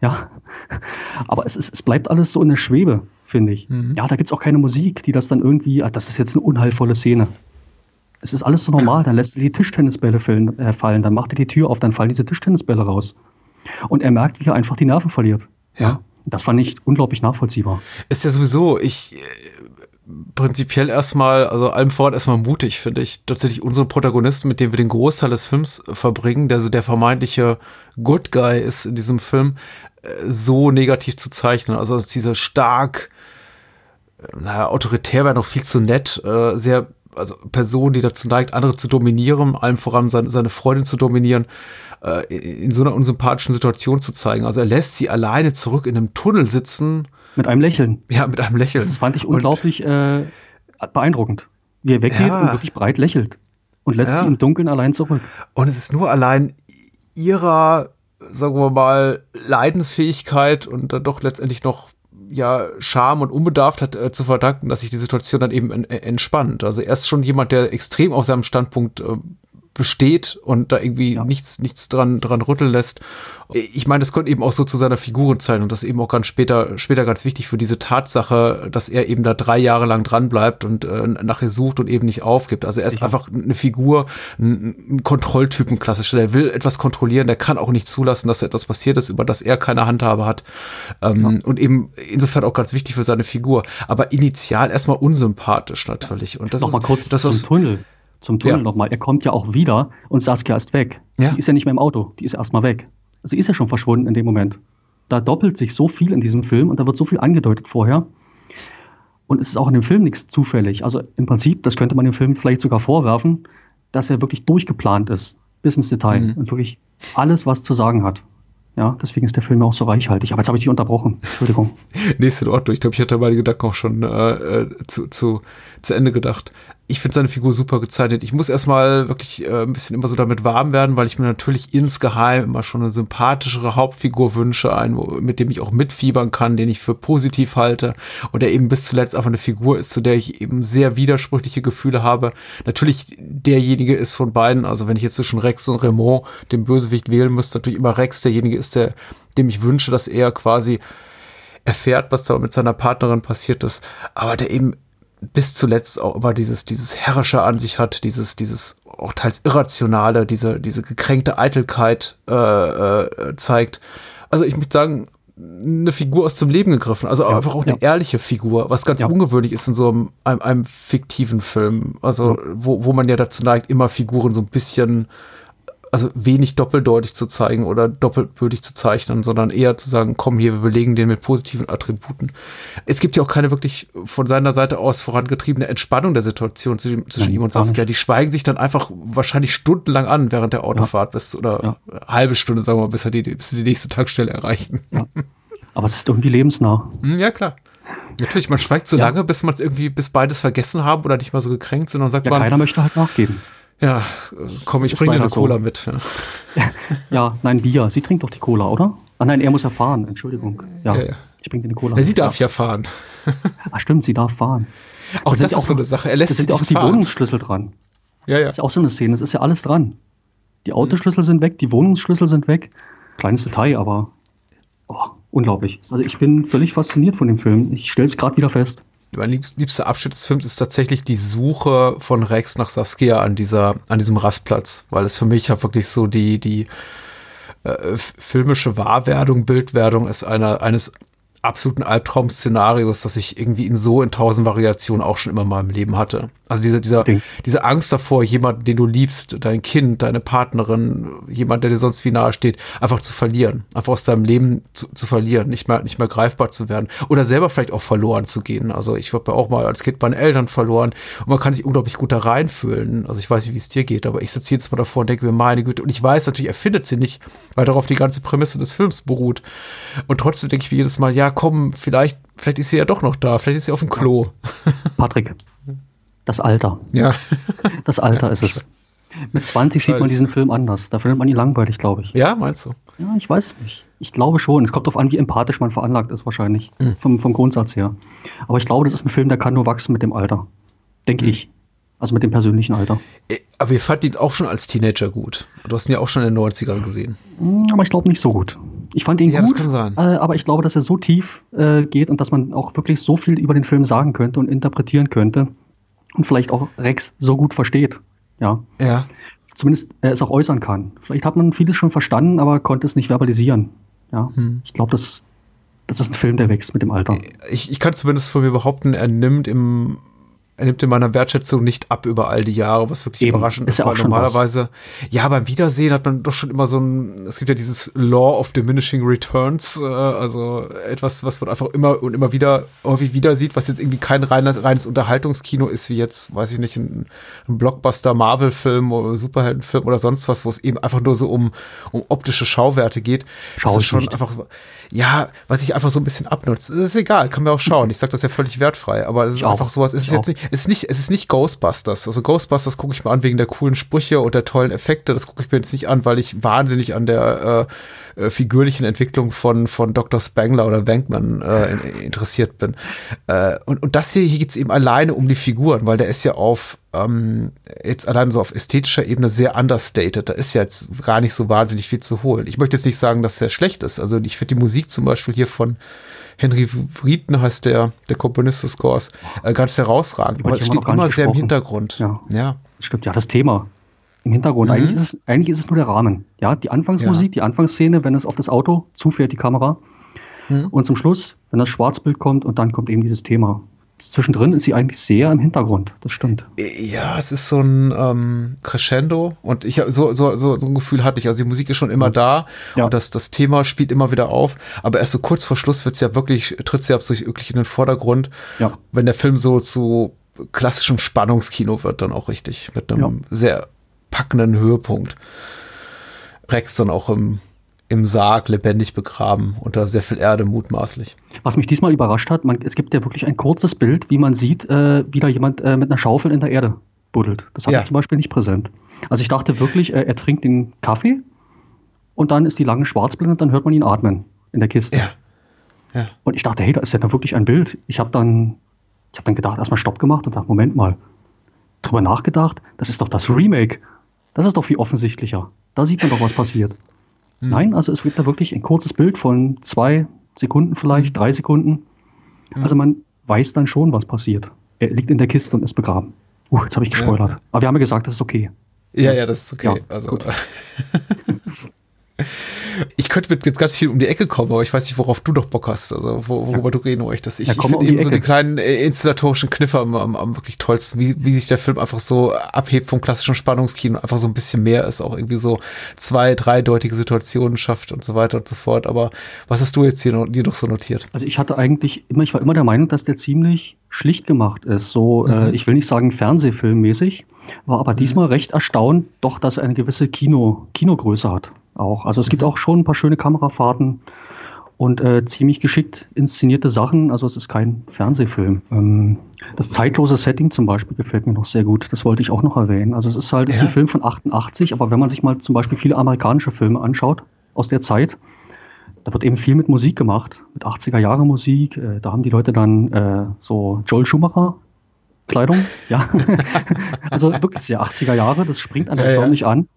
Ja, aber es, ist, es bleibt alles so in der Schwebe, finde ich. Mhm. Ja, da gibt es auch keine Musik, die das dann irgendwie, ach, das ist jetzt eine unheilvolle Szene. Es ist alles so normal, dann lässt er die Tischtennisbälle fallen, äh, fallen, dann macht er die Tür auf, dann fallen diese Tischtennisbälle raus. Und er merkt, wie er einfach die Nerven verliert. Ja. Das fand ich unglaublich nachvollziehbar. Ist ja sowieso, ich prinzipiell erstmal, also allem voran erstmal mutig, finde ich. Tatsächlich unsere Protagonisten, mit dem wir den Großteil des Films verbringen, der so der vermeintliche Good Guy ist in diesem Film, äh, so negativ zu zeichnen. Also dieser stark, äh, naja, autoritär wäre noch viel zu nett, äh, sehr, also Person, die dazu neigt, andere zu dominieren, allem voran seine, seine Freundin zu dominieren, in so einer unsympathischen Situation zu zeigen. Also er lässt sie alleine zurück in einem Tunnel sitzen, mit einem Lächeln. Ja, mit einem Lächeln. Das fand ich unglaublich äh, beeindruckend. Wie er weggeht ja. und wirklich breit lächelt. Und lässt ja. sie im Dunkeln allein zurück. Und es ist nur allein ihrer, sagen wir mal, Leidensfähigkeit und dann doch letztendlich noch ja, Scham und Unbedarftheit äh, zu verdanken, dass sich die Situation dann eben en entspannt. Also er ist schon jemand, der extrem auf seinem Standpunkt äh, besteht und da irgendwie ja. nichts, nichts dran, dran rütteln lässt. Ich meine, das kommt eben auch so zu seiner Figurenzeit und das ist eben auch ganz später, später ganz wichtig für diese Tatsache, dass er eben da drei Jahre lang dran bleibt und äh, nachher sucht und eben nicht aufgibt. Also er ist ja. einfach eine Figur, ein, ein Kontrolltypen klassisch. Der will etwas kontrollieren, der kann auch nicht zulassen, dass etwas passiert ist, über das er keine Handhabe hat. Ähm, ja. Und eben insofern auch ganz wichtig für seine Figur. Aber initial erstmal unsympathisch natürlich. Und das Noch ist, kurz das zum ist, Tunnel zum Tunnel Ja. nochmal. Er kommt ja auch wieder und Saskia ist weg. Ja. Die ist ja nicht mehr im Auto, die ist erstmal weg. Sie ist ja schon verschwunden in dem Moment. Da doppelt sich so viel in diesem Film und da wird so viel angedeutet vorher. Und es ist auch in dem Film nichts zufällig. Also im Prinzip, das könnte man dem Film vielleicht sogar vorwerfen, dass er wirklich durchgeplant ist, bis ins Detail Mhm. und wirklich alles, was zu sagen hat. Ja, deswegen ist der Film auch so reichhaltig. Aber jetzt habe ich dich unterbrochen. Entschuldigung. nächste Ordnung. Ich glaube, ich hatte meine Gedanken auch schon äh, äh, zu, zu, zu Ende gedacht. Ich finde seine Figur super gezeichnet. Ich muss erstmal wirklich äh, ein bisschen immer so damit warm werden, weil ich mir natürlich insgeheim immer schon eine sympathischere Hauptfigur wünsche, einen, mit dem ich auch mitfiebern kann, den ich für positiv halte und der eben bis zuletzt einfach eine Figur ist, zu der ich eben sehr widersprüchliche Gefühle habe. Natürlich derjenige ist von beiden, also wenn ich jetzt zwischen Rex und Raymond, dem Bösewicht wählen müsste, natürlich immer Rex derjenige ist, der, dem ich wünsche, dass er quasi erfährt, was da mit seiner Partnerin passiert ist, aber der eben bis zuletzt auch immer dieses, dieses Herrische an sich hat, dieses, dieses auch teils Irrationale, diese, diese gekränkte Eitelkeit äh, äh, zeigt. Also ich muss sagen, eine Figur aus dem Leben gegriffen, also Ja, einfach auch eine ja. ehrliche Figur, was ganz Ja. ungewöhnlich ist in so einem, einem, einem fiktiven Film, also wo, wo man ja dazu neigt, immer Figuren so ein bisschen also wenig doppeldeutig zu zeigen oder doppelbödig zu zeichnen, sondern eher zu sagen, komm hier, wir belegen den mit positiven Attributen. Es gibt ja auch keine wirklich von seiner Seite aus vorangetriebene Entspannung der Situation zwischen, zwischen Nein, ihm und Saskia. Die schweigen sich dann einfach wahrscheinlich stundenlang an während der Autofahrt bis oder Ja. halbe Stunde, sagen wir mal, bis, die, bis sie die nächste Tankstelle erreichen. Ja. Aber es ist irgendwie lebensnah. Hm, Ja, klar. Natürlich, man schweigt so Ja. lange, bis man es irgendwie, bis beides vergessen haben oder nicht mal so gekränkt sind und sagt Ja, man, keiner möchte halt nachgeben. Ja, komm, das ich bringe dir eine so. Cola mit. Ja. Ja, nein, Bier. Sie trinkt doch die Cola, oder? Ah nein, er muss ja fahren. Entschuldigung. Ja, Ja, ja. ich bringe dir eine Cola. Na, sie mit. darf ja fahren. Ah, stimmt, sie darf fahren. Auch Da sind das ja ist so eine Sache. Er lässt Da sind auch die fahren. Wohnungsschlüssel dran. Ja, ja. Das ist ja auch so eine Szene. Es ist ja alles dran. Die Autoschlüssel sind weg, die Wohnungsschlüssel sind weg. Kleines Detail, aber oh, unglaublich. Also ich bin völlig fasziniert von dem Film. Ich stelle es gerade wieder fest. Mein lieb- liebster Abschnitt des Films ist tatsächlich die Suche von Rex nach Saskia an dieser, an diesem Rastplatz, weil es für mich ja wirklich so die, die äh, filmische Wahrwerdung, Bildwerdung ist einer, eines absoluten Albtraum-Szenarios, das ich irgendwie in so in tausend Variationen auch schon immer in meinem Leben hatte. Also diese, dieser, diese Angst davor, jemanden, den du liebst, dein Kind, deine Partnerin, jemand, der dir sonst wie nahe steht, einfach zu verlieren, einfach aus deinem Leben zu, zu verlieren, nicht mehr, nicht mehr greifbar zu werden oder selber vielleicht auch verloren zu gehen. Also ich habe ja auch mal als Kind meine Eltern verloren und man kann sich unglaublich gut da reinfühlen. Also ich weiß nicht, wie es dir geht, aber ich sitze jetzt mal davor und denke mir, meine Güte, und ich weiß natürlich, er findet sie nicht, weil darauf die ganze Prämisse des Films beruht. Und trotzdem denke ich mir jedes Mal, ja, komm, vielleicht, vielleicht ist sie ja doch noch da, vielleicht ist sie auf dem Klo. Patrick, das Alter. Ja. Das Alter ist es. Mit 20 sieht man diesen Film anders. Da findet man ihn langweilig, glaube ich. Ja, meinst du? Ja, ich weiß es nicht. Ich glaube schon. Es kommt darauf an, wie empathisch man veranlagt ist, wahrscheinlich. Mhm. Vom, vom Grundsatz her. Aber ich glaube, das ist ein Film, der kann nur wachsen mit dem Alter. Mhm. Denke ich. Also mit dem persönlichen Alter. Äh, Aber wir fanden ihn auch schon als Teenager gut. Du hast ihn ja auch schon in den 90ern gesehen. Hm, Aber ich glaube nicht so gut. Ich fand ihn Ja, gut, das kann sein. Äh, aber ich glaube, dass er so tief äh, geht und dass man auch wirklich so viel über den Film sagen könnte und interpretieren könnte und vielleicht auch Rex so gut versteht. Ja, Ja. zumindest äh, es auch äußern kann. Vielleicht hat man vieles schon verstanden, aber konnte es nicht verbalisieren. Ja, Hm. ich glaube, das, das ist ein Film, der wächst mit dem Alter. Ich, ich kann zumindest von mir behaupten, er nimmt im er nimmt in meiner Wertschätzung nicht ab über all die Jahre, was wirklich Eben, überraschend ist ist, weil auch normalerweise, ja, beim Wiedersehen hat man doch schon immer so ein, es gibt ja dieses Law of Diminishing Returns, äh, also etwas, was man einfach immer und immer wieder häufig wieder sieht, was jetzt irgendwie kein reines, reines Unterhaltungskino ist, wie jetzt, weiß ich nicht, ein, ein Blockbuster-Marvel-Film oder Superheldenfilm oder sonst was, wo es eben einfach nur so um, um optische Schauwerte geht. Das ist schon Schausicht. einfach, ja, was ich einfach so ein bisschen abnutzt. Es ist egal, kann mir auch schauen. Ich sage das ja völlig wertfrei, aber es ist Ich auch. einfach sowas. Es ist Ich jetzt auch. nicht, es ist nicht, es ist nicht Ghostbusters. Also Ghostbusters gucke ich mir an wegen der coolen Sprüche und der tollen Effekte. Das gucke ich mir jetzt nicht an, weil ich wahnsinnig an der äh, äh, figürlichen Entwicklung von, von Dr. Spangler oder Wankman äh, interessiert bin. Äh, und, und das hier, hier geht's eben alleine um die Figuren, weil der ist ja auf ähm, jetzt allein so auf ästhetischer Ebene sehr understated. Da ist ja jetzt gar nicht so wahnsinnig viel zu holen. Ich möchte jetzt nicht sagen, dass er schlecht ist. Also ich finde die Musik zum Beispiel hier von Henry Frieden heißt der, der Komponist des Scores, äh, ganz herausragend. Aber es steht immer sehr im Hintergrund. Ja. ja. Stimmt, ja, das Thema im Hintergrund. Mhm. Eigentlich, ist es, eigentlich ist es nur der Rahmen. Ja, die Anfangsmusik, ja. die Anfangsszene, wenn es auf das Auto zufährt, die Kamera. Mhm. Und zum Schluss, wenn das Schwarzbild kommt und dann kommt eben dieses Thema zwischendrin ist sie eigentlich sehr im Hintergrund. Das stimmt. Ja, es ist so ein ähm, Crescendo und ich so, so, so, so ein Gefühl hatte ich. Also die Musik ist schon immer da ja. und das, das Thema spielt immer wieder auf, aber erst so kurz vor Schluss wird es ja wirklich, tritt sie ja wirklich in den Vordergrund. Ja. Wenn der Film so zu klassischem Spannungskino wird, dann auch richtig. Mit einem ja. sehr packenden Höhepunkt. Rex dann auch im im Sarg lebendig begraben, unter sehr viel Erde mutmaßlich. Was mich diesmal überrascht hat, man, es gibt ja wirklich ein kurzes Bild, wie man sieht, äh, wie da jemand äh, mit einer Schaufel in der Erde buddelt. Das habe ja. ich zum Beispiel nicht präsent. Also ich dachte wirklich, äh, er trinkt den Kaffee und dann ist die lange Schwarzblende und dann hört man ihn atmen in der Kiste. Ja. Ja. Und ich dachte, hey, da ist ja dann wirklich ein Bild. Ich habe dann, ich dann gedacht, erstmal Stopp gemacht und dachte, Moment mal, drüber nachgedacht, das ist doch das Remake. Das ist doch viel offensichtlicher. Da sieht man doch, was passiert. Mhm. Nein, also es gibt da wirklich ein kurzes Bild von zwei Sekunden vielleicht, mhm. drei Sekunden. Mhm. Also man weiß dann schon, was passiert. Er liegt in der Kiste und ist begraben. Uh, jetzt habe ich gespoilert. Ja. Aber wir haben ja gesagt, das ist okay. Ja, ja, das ist okay. Ja, also, ich könnte mit jetzt ganz viel um die Ecke kommen, aber ich weiß nicht, worauf du doch Bock hast, also worüber ja. du reden möchtest. Ich, ja, ich finde um eben Ecke. so die kleinen äh, installatorischen Kniffe am, am, am, wirklich tollsten, wie, wie sich der Film einfach so abhebt vom klassischen Spannungskino, einfach so ein bisschen mehr ist, auch irgendwie so zwei, dreideutige Situationen schafft und so weiter und so fort. Aber was hast du jetzt hier noch, dir doch so notiert? Also ich hatte eigentlich immer, ich war immer der Meinung, dass der ziemlich schlicht gemacht ist. So, äh, mhm. äh, ich will nicht sagen Fernsehfilmmäßig, war aber mhm. diesmal recht erstaunt, doch, dass er eine gewisse Kino, Kinogröße hat auch. Also es gibt auch schon ein paar schöne Kamerafahrten und äh, ziemlich geschickt inszenierte Sachen. Also es ist kein Fernsehfilm. Ähm, das zeitlose Setting zum Beispiel gefällt mir noch sehr gut. Das wollte ich auch noch erwähnen. Also es ist halt ja. ist ein Film von 88, aber wenn man sich mal zum Beispiel viele amerikanische Filme anschaut aus der Zeit, da wird eben viel mit Musik gemacht, mit 80er Jahre Musik. Äh, da haben die Leute dann äh, so Joel Schumacher Kleidung, ja. also wirklich sehr 80er Jahre, das springt an der ja, förmlich ja. an.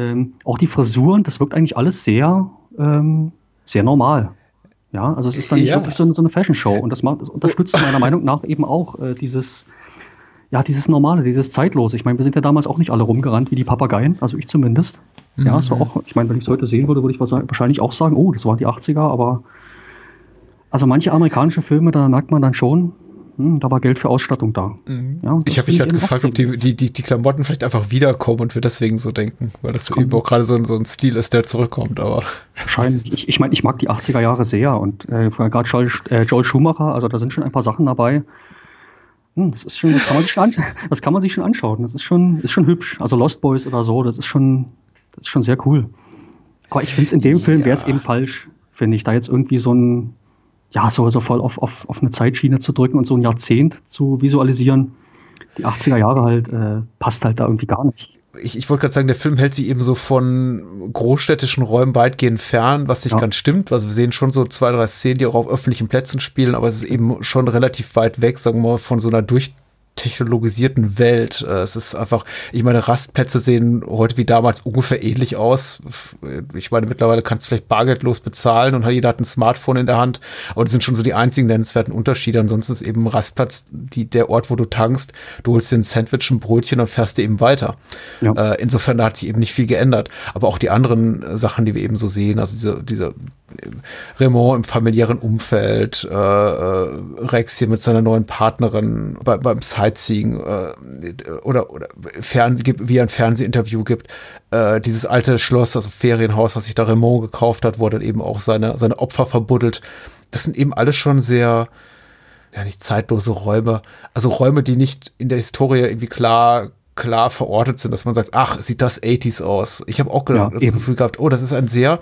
Ähm, auch die Frisuren, das wirkt eigentlich alles sehr, ähm, sehr normal. Ja, also es ist dann nicht ja. wirklich so eine, so eine Fashion-Show und das, macht, das unterstützt meiner Meinung nach eben auch äh, dieses, ja, dieses Normale, dieses Zeitlose. Ich meine, wir sind ja damals auch nicht alle rumgerannt wie die Papageien, also ich zumindest. Mhm. Ja, es war auch, ich meine, wenn ich es heute sehen würde, würde ich wahrscheinlich auch sagen, oh, das waren die 80er, aber also manche amerikanische Filme, da merkt man dann schon, hm, da war Geld für Ausstattung da. Mhm. Ja, ich habe mich halt gefragt, ob die, die, die, die Klamotten vielleicht einfach wiederkommen und wir deswegen so denken, weil das, eben auch gerade so, ein, so ein Stil ist, der zurückkommt. Aber wahrscheinlich. Ich, ich meine, ich mag die 80er Jahre sehr und äh, gerade Joel, äh, Joel Schumacher, also da sind schon ein paar Sachen dabei. Hm, das ist schon, das kann man sich schon, das kann man sich schon anschauen. Das ist schon, ist schon hübsch. Also Lost Boys oder so, das ist schon, das ist schon sehr cool. Aber ich finde es in dem Film wäre es eben falsch, finde ich, da jetzt irgendwie so ein ja, so, so voll auf, auf, auf eine Zeitschiene zu drücken und so ein Jahrzehnt zu visualisieren. Die 80er Jahre halt, äh, passt halt da irgendwie gar nicht. Ich, ich wollte gerade sagen, der Film hält sich eben so von großstädtischen Räumen weitgehend fern, was nicht ja. ganz stimmt. Also wir sehen schon so zwei, drei Szenen, die auch auf öffentlichen Plätzen spielen, aber es ist eben schon relativ weit weg, sagen wir mal, von so einer durch technologisierten Welt. Äh, es ist einfach, ich meine, Rastplätze sehen heute wie damals ungefähr ähnlich aus. Ich meine, mittlerweile kannst du vielleicht bargeldlos bezahlen und jeder hat ein Smartphone in der Hand, aber das sind schon so die einzigen nennenswerten Unterschiede. Ansonsten ist eben Rastplatz die, der Ort, wo du tankst. Du holst dir ein Sandwich, ein Brötchen und fährst dir eben weiter. Ja. Äh, insofern da hat sich eben nicht viel geändert. Aber auch die anderen Sachen, die wir eben so sehen, also diese, diese Raymond im familiären Umfeld, äh, äh, Rex hier mit seiner neuen Partnerin bei, beim Sightseeing äh, oder, oder Fernseh, wie ein Fernsehinterview gibt. Äh, dieses alte Schloss, also Ferienhaus, was sich da Raymond gekauft hat, wo er dann eben auch seine, seine Opfer verbuddelt. Das sind eben alles schon sehr, ja nicht zeitlose Räume, also Räume, die nicht in der Historie irgendwie klar klar verortet sind, dass man sagt, ach, sieht das 80s aus. Ich habe auch ja, das. Gefühl gehabt, oh, das ist ein sehr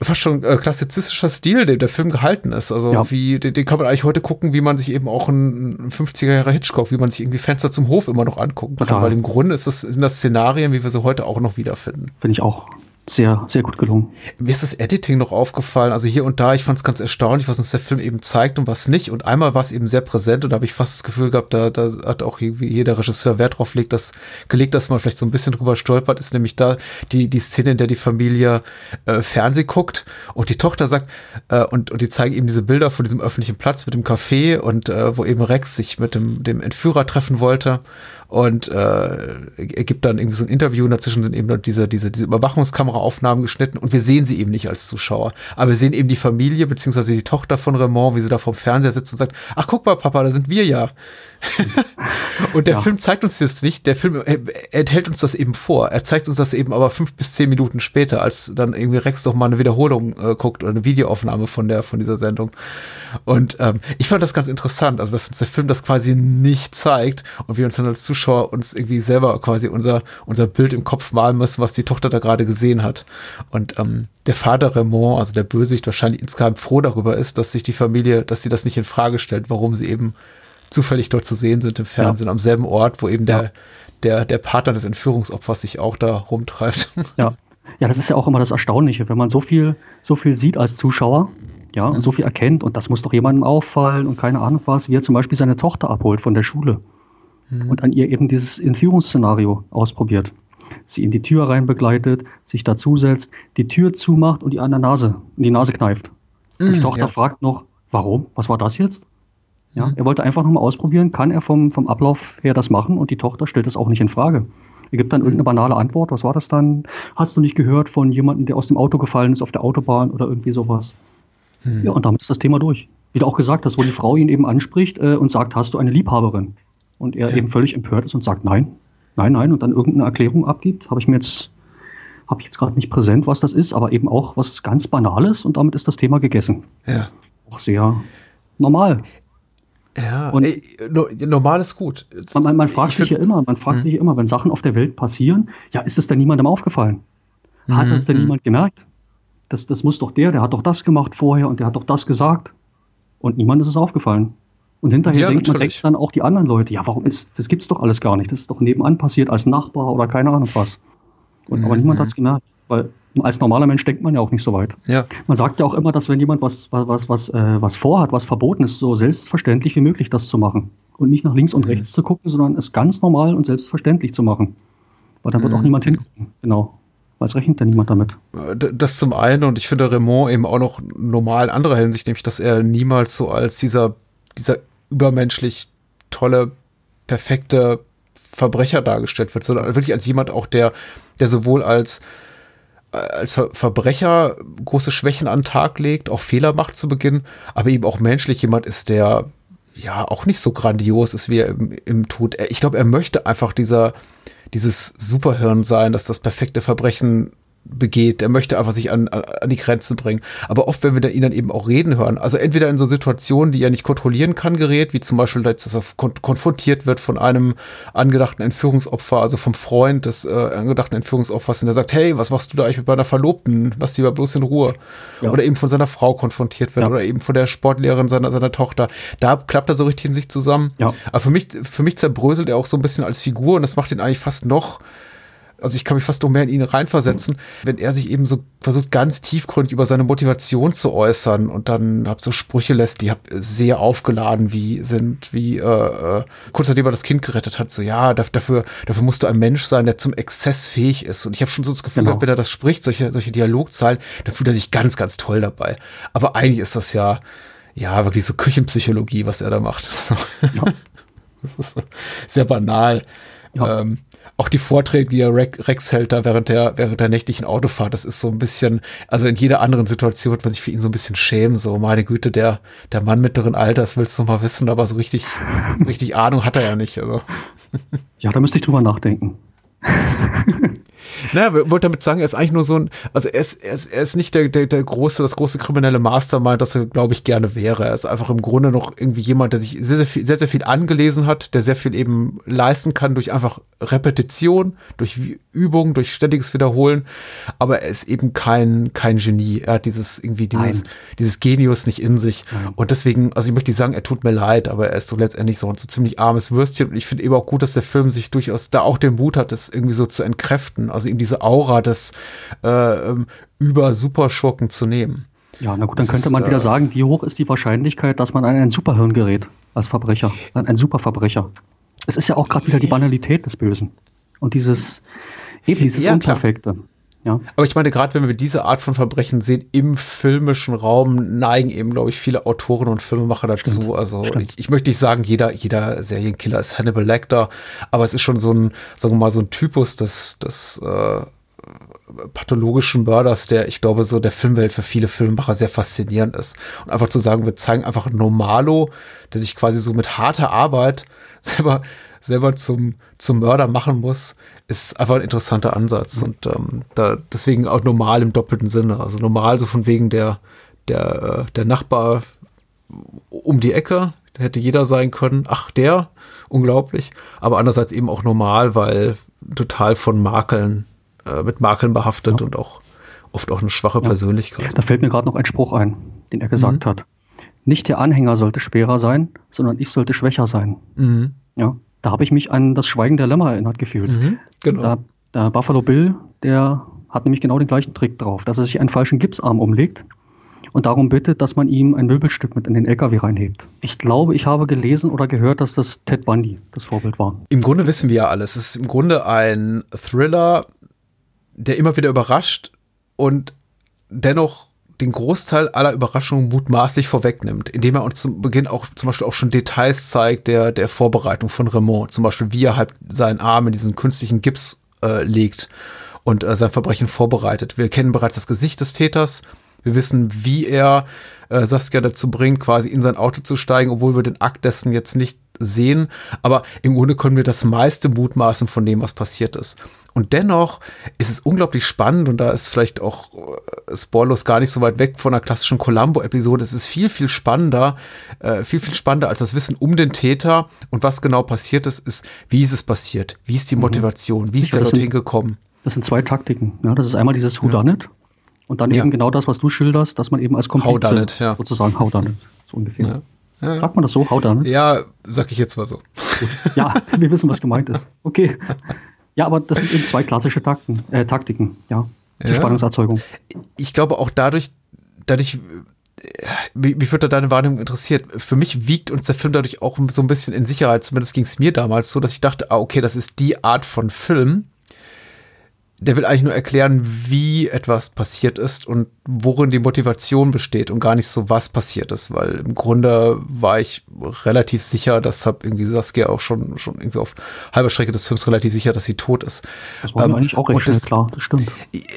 fast schon äh, klassizistischer Stil, den der Film gehalten ist. Also ja. wie, den, den, kann man eigentlich heute gucken, wie man sich eben auch ein 50er Jahre Hitchcock, wie man sich irgendwie Fenster zum Hof immer noch angucken kann. Weil im Grunde ist das, sind das Szenarien, wie wir sie heute auch noch wiederfinden. Finde ich auch sehr, sehr gut gelungen. Mir ist das Editing noch aufgefallen. Also hier und da, ich fand es ganz erstaunlich, was uns der Film eben zeigt und was nicht. Und einmal war es eben sehr präsent und da habe ich fast das Gefühl gehabt, da, da hat auch jeder Regisseur Wert drauf legt, dass, gelegt, dass man vielleicht so ein bisschen drüber stolpert, ist nämlich da die, die Szene, in der die Familie äh, Fernseh guckt und die Tochter sagt, äh, und, und die zeigen eben diese Bilder von diesem öffentlichen Platz mit dem Café und äh, wo eben Rex sich mit dem, dem Entführer treffen wollte und äh, er gibt dann irgendwie so ein Interview und dazwischen sind eben diese, diese, diese Überwachungskameraaufnahmen geschnitten und wir sehen sie eben nicht als Zuschauer. Aber wir sehen eben die Familie beziehungsweise die Tochter von Raymond, wie sie da vorm Fernseher sitzt und sagt, ach guck mal, Papa, da sind wir ja. und der ja. Film zeigt uns das nicht. Der Film er, enthält uns das eben vor. Er zeigt uns das eben aber fünf bis zehn Minuten später, als dann irgendwie Rex doch mal eine Wiederholung äh, guckt oder eine Videoaufnahme von der von dieser Sendung. Und ähm, ich fand das ganz interessant, also dass uns der Film das quasi nicht zeigt und wir uns dann als Zuschauer uns irgendwie selber quasi unser unser Bild im Kopf malen müssen, was die Tochter da gerade gesehen hat. Und ähm, der Vater Raymond, also der Bösewicht, wahrscheinlich insgesamt froh darüber ist, dass sich die Familie, dass sie das nicht in Frage stellt, warum sie eben zufällig dort zu sehen sind im Fernsehen, ja. am selben Ort, wo eben der, ja. der, der Partner des Entführungsopfers sich auch da rumtreibt. Ja. Ja, das ist ja auch immer das Erstaunliche, wenn man so viel, so viel sieht als Zuschauer, ja, und so viel erkennt, und das muss doch jemandem auffallen und keine Ahnung was, wie er zum Beispiel seine Tochter abholt von der Schule mhm. und an ihr eben dieses Entführungsszenario ausprobiert. Sie in die Tür rein begleitet, sich dazusetzt, die Tür zumacht und die an der Nase, in die Nase kneift. Und die mhm, Tochter ja. fragt noch, warum? Was war das jetzt? Ja, mhm. er wollte einfach nur mal ausprobieren, kann er vom, vom Ablauf her das machen und die Tochter stellt das auch nicht in Frage. Er gibt dann irgendeine banale Antwort. Was war das dann? Hast du nicht gehört von jemandem, der aus dem Auto gefallen ist auf der Autobahn oder irgendwie sowas? Hm. Ja, und damit ist das Thema durch. Wie du auch gesagt hast, wo die Frau ihn eben anspricht äh, und sagt, hast du eine Liebhaberin? Und er ja. eben völlig empört ist und sagt, nein, nein, nein, und dann irgendeine Erklärung abgibt, habe ich mir jetzt, habe ich jetzt gerade nicht präsent, was das ist, aber eben auch was ganz Banales und damit ist das Thema gegessen. Ja. Auch sehr normal. Ja, und ey, no, normal ist gut. Man, man, man fragt sich ja immer, man fragt hm. sich immer, wenn Sachen auf der Welt passieren, ja, ist es denn niemandem aufgefallen? Hat hm, das denn hm. niemand gemerkt? Das, das muss doch der, der hat doch das gemacht vorher und der hat doch das gesagt. Und niemand ist es aufgefallen. Und hinterher ja, denkt man denkt dann auch die anderen Leute, ja, warum ist, das gibt's doch alles gar nicht. Das ist doch nebenan passiert als Nachbar oder keine Ahnung was. Und, aber niemand hm. hat's gemerkt, weil als normaler Mensch denkt man ja auch nicht so weit. Ja. Man sagt ja auch immer, dass wenn jemand was, was, was, äh, was vorhat, was verboten ist, so selbstverständlich wie möglich das zu machen. Und nicht nach links und mhm. rechts zu gucken, sondern es ganz normal und selbstverständlich zu machen. Weil dann wird auch mhm. niemand hingucken. Genau. Was rechnet denn niemand damit? Äh, das zum einen und ich finde Raymond eben auch noch normal in anderer Hinsicht, nämlich, dass er niemals so als dieser, dieser übermenschlich tolle, perfekte Verbrecher dargestellt wird, sondern wirklich als jemand auch, der, der sowohl als als Ver Verbrecher große Schwächen an den Tag legt, auch Fehler macht zu Beginn, aber eben auch menschlich jemand ist, der ja auch nicht so grandios ist wie er im, im Tod. Ich glaube, er möchte einfach dieser, dieses Superhirn sein, dass das perfekte Verbrechen begeht, der möchte einfach sich an, an die Grenzen bringen. Aber oft, wenn wir ihn dann eben auch reden hören, also entweder in so Situationen, die er nicht kontrollieren kann, gerät, wie zum Beispiel, dass er konfrontiert wird von einem angedachten Entführungsopfer, also vom Freund des äh, angedachten Entführungsopfers, und der sagt, hey, was machst du da eigentlich mit meiner Verlobten? Lass sie mal bloß in Ruhe. Ja. Oder eben von seiner Frau konfrontiert wird, ja. oder eben von der Sportlehrerin seiner, seiner Tochter. Da klappt er so richtig in sich zusammen. Ja. Aber für mich, für mich zerbröselt er auch so ein bisschen als Figur und das macht ihn eigentlich fast noch also ich kann mich fast noch mehr in ihn reinversetzen, wenn er sich eben so versucht, ganz tiefgründig über seine Motivation zu äußern und dann hab so Sprüche lässt, die hab sehr aufgeladen wie sind, wie äh, äh, kurz nachdem er das Kind gerettet hat, so ja, dafür, dafür musst du ein Mensch sein, der zum Exzess fähig ist. Und ich habe schon so das Gefühl, genau. wenn er das spricht, solche, solche Dialogzahlen, da fühlt er sich ganz, ganz toll dabei. Aber eigentlich ist das ja, ja, wirklich so Küchenpsychologie, was er da macht. Ja. das ist so sehr banal. Ja. Ähm, auch die Vorträge, die er Rex hält da während der, während der nächtlichen Autofahrt, das ist so ein bisschen, also in jeder anderen Situation wird man sich für ihn so ein bisschen schämen, so, meine Güte, der, der Mann mittleren Alters willst du mal wissen, aber so richtig, richtig Ahnung hat er ja nicht, also. Ja, da müsste ich drüber nachdenken. naja, wir wollten damit sagen, er ist eigentlich nur so ein, also er ist, er ist, er ist nicht der, der, der große, das große kriminelle Mastermind, das er, glaube ich, gerne wäre. Er ist einfach im Grunde noch irgendwie jemand, der sich sehr, sehr viel, sehr, sehr viel angelesen hat, der sehr viel eben leisten kann durch einfach Repetition, durch Übung, durch ständiges Wiederholen. Aber er ist eben kein, kein Genie. Er hat dieses, irgendwie dieses, Nein. dieses Genius nicht in sich. Nein. Und deswegen, also ich möchte nicht sagen, er tut mir leid, aber er ist so letztendlich so ein so ziemlich armes Würstchen. Und ich finde eben auch gut, dass der Film sich durchaus da auch den Mut hat, das irgendwie so zu entkräften. Also ihm diese Aura des äh, ähm, über-Superschurken zu nehmen. Ja, na gut, dann das könnte man ist, wieder äh, sagen, wie hoch ist die Wahrscheinlichkeit, dass man an ein Superhirn gerät als Verbrecher, an ein Superverbrecher. Es ist ja auch gerade wieder die Banalität des Bösen und dieses eben dieses ja, Unperfekte. Ja. Aber ich meine, gerade wenn wir diese Art von Verbrechen sehen, im filmischen Raum neigen eben, glaube ich, viele Autoren und Filmemacher dazu. Stimmt, also ich, ich, möchte nicht sagen, jeder, jeder Serienkiller ist Hannibal Lecter, aber es ist schon so ein, sagen wir mal, so ein Typus des, des äh, pathologischen Mörders, der, ich glaube, so der Filmwelt für viele Filmemacher sehr faszinierend ist. Und einfach zu sagen, wir zeigen einfach Normalo, der sich quasi so mit harter Arbeit selber, selber zum, zum Mörder machen muss, ist einfach ein interessanter Ansatz. Mhm. Und ähm, da deswegen auch normal im doppelten Sinne. Also normal so von wegen der, der, äh, der Nachbar um die Ecke, der hätte jeder sein können. Ach, der, unglaublich. Aber andererseits eben auch normal, weil total von Makeln äh, mit Makeln behaftet ja. und auch oft auch eine schwache ja. Persönlichkeit. Da fällt mir gerade noch ein Spruch ein, den er gesagt mhm. hat. Nicht der Anhänger sollte schwerer sein, sondern ich sollte schwächer sein. Mhm. Ja, da habe ich mich an das Schweigen der Lämmer erinnert gefühlt. Mhm, genau. Da, der Buffalo Bill, der hat nämlich genau den gleichen Trick drauf, dass er sich einen falschen Gipsarm umlegt und darum bittet, dass man ihm ein Möbelstück mit in den LKW reinhebt. Ich glaube, ich habe gelesen oder gehört, dass das Ted Bundy das Vorbild war. Im Grunde wissen wir ja alles. Es ist im Grunde ein Thriller, der immer wieder überrascht und dennoch den Großteil aller Überraschungen mutmaßlich vorwegnimmt, indem er uns zum Beginn auch zum Beispiel auch schon Details zeigt der, der Vorbereitung von Raymond. Zum Beispiel, wie er halt seinen Arm in diesen künstlichen Gips äh, legt und äh, sein Verbrechen vorbereitet. Wir kennen bereits das Gesicht des Täters. Wir wissen, wie er äh, Saskia dazu bringt, quasi in sein Auto zu steigen, obwohl wir den Akt dessen jetzt nicht sehen. Aber im Grunde können wir das meiste mutmaßen von dem, was passiert ist. Und dennoch ist es unglaublich spannend und da ist vielleicht auch äh, gar nicht so weit weg von einer klassischen Columbo-Episode. Es ist viel, viel spannender, äh, viel, viel spannender als das Wissen um den Täter und was genau passiert ist, ist, wie ist es passiert? Wie ist die mhm. Motivation? Wie ist er dorthin gekommen? Das sind zwei Taktiken. Ja, das ist einmal dieses Whodunit ja. und dann ja. eben genau das, was du schilderst, dass man eben als Komplize Howdunit, ja. sozusagen Howdunit, so ungefähr. Ja. Sagt man das so, Howdunit? Ja, sag ich jetzt mal so. Ja, wir wissen, was gemeint ist. Okay. Ja, aber das sind eben zwei klassische Takten, äh, Taktiken, ja, zur ja. Spannungserzeugung. Ich glaube auch dadurch, dadurch, äh, mich würde deine Wahrnehmung interessiert. Für mich wiegt uns der Film dadurch auch so ein bisschen in Sicherheit, zumindest ging es mir damals so, dass ich dachte, ah, okay, das ist die Art von Film, der will eigentlich nur erklären, wie etwas passiert ist und worin die Motivation besteht und gar nicht so, was passiert ist, weil im Grunde war ich relativ sicher, das habe irgendwie Saskia auch schon, schon irgendwie auf halber Strecke des Films relativ sicher, dass sie tot ist. Das war ähm, eigentlich auch recht das, klar, das stimmt.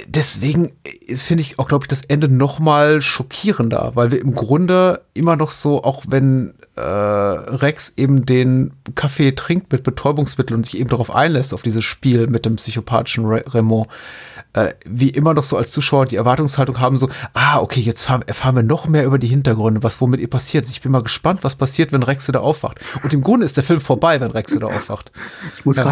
Deswegen finde ich auch, glaube ich, das Ende noch mal schockierender, weil wir im Grunde immer noch so, auch wenn äh, Rex eben den Kaffee trinkt mit Betäubungsmitteln und sich eben darauf einlässt, auf dieses Spiel mit dem psychopathischen Raymond, äh, wie immer noch so als Zuschauer die Erwartungshaltung haben, so, ah, okay, jetzt erfahren wir noch mehr über die Hintergründe, was womit ihr passiert. Ich bin mal gespannt, was passiert, wenn Rex wieder aufwacht. Und im Grunde ist der Film vorbei, wenn Rex wieder aufwacht. Ich muss ja.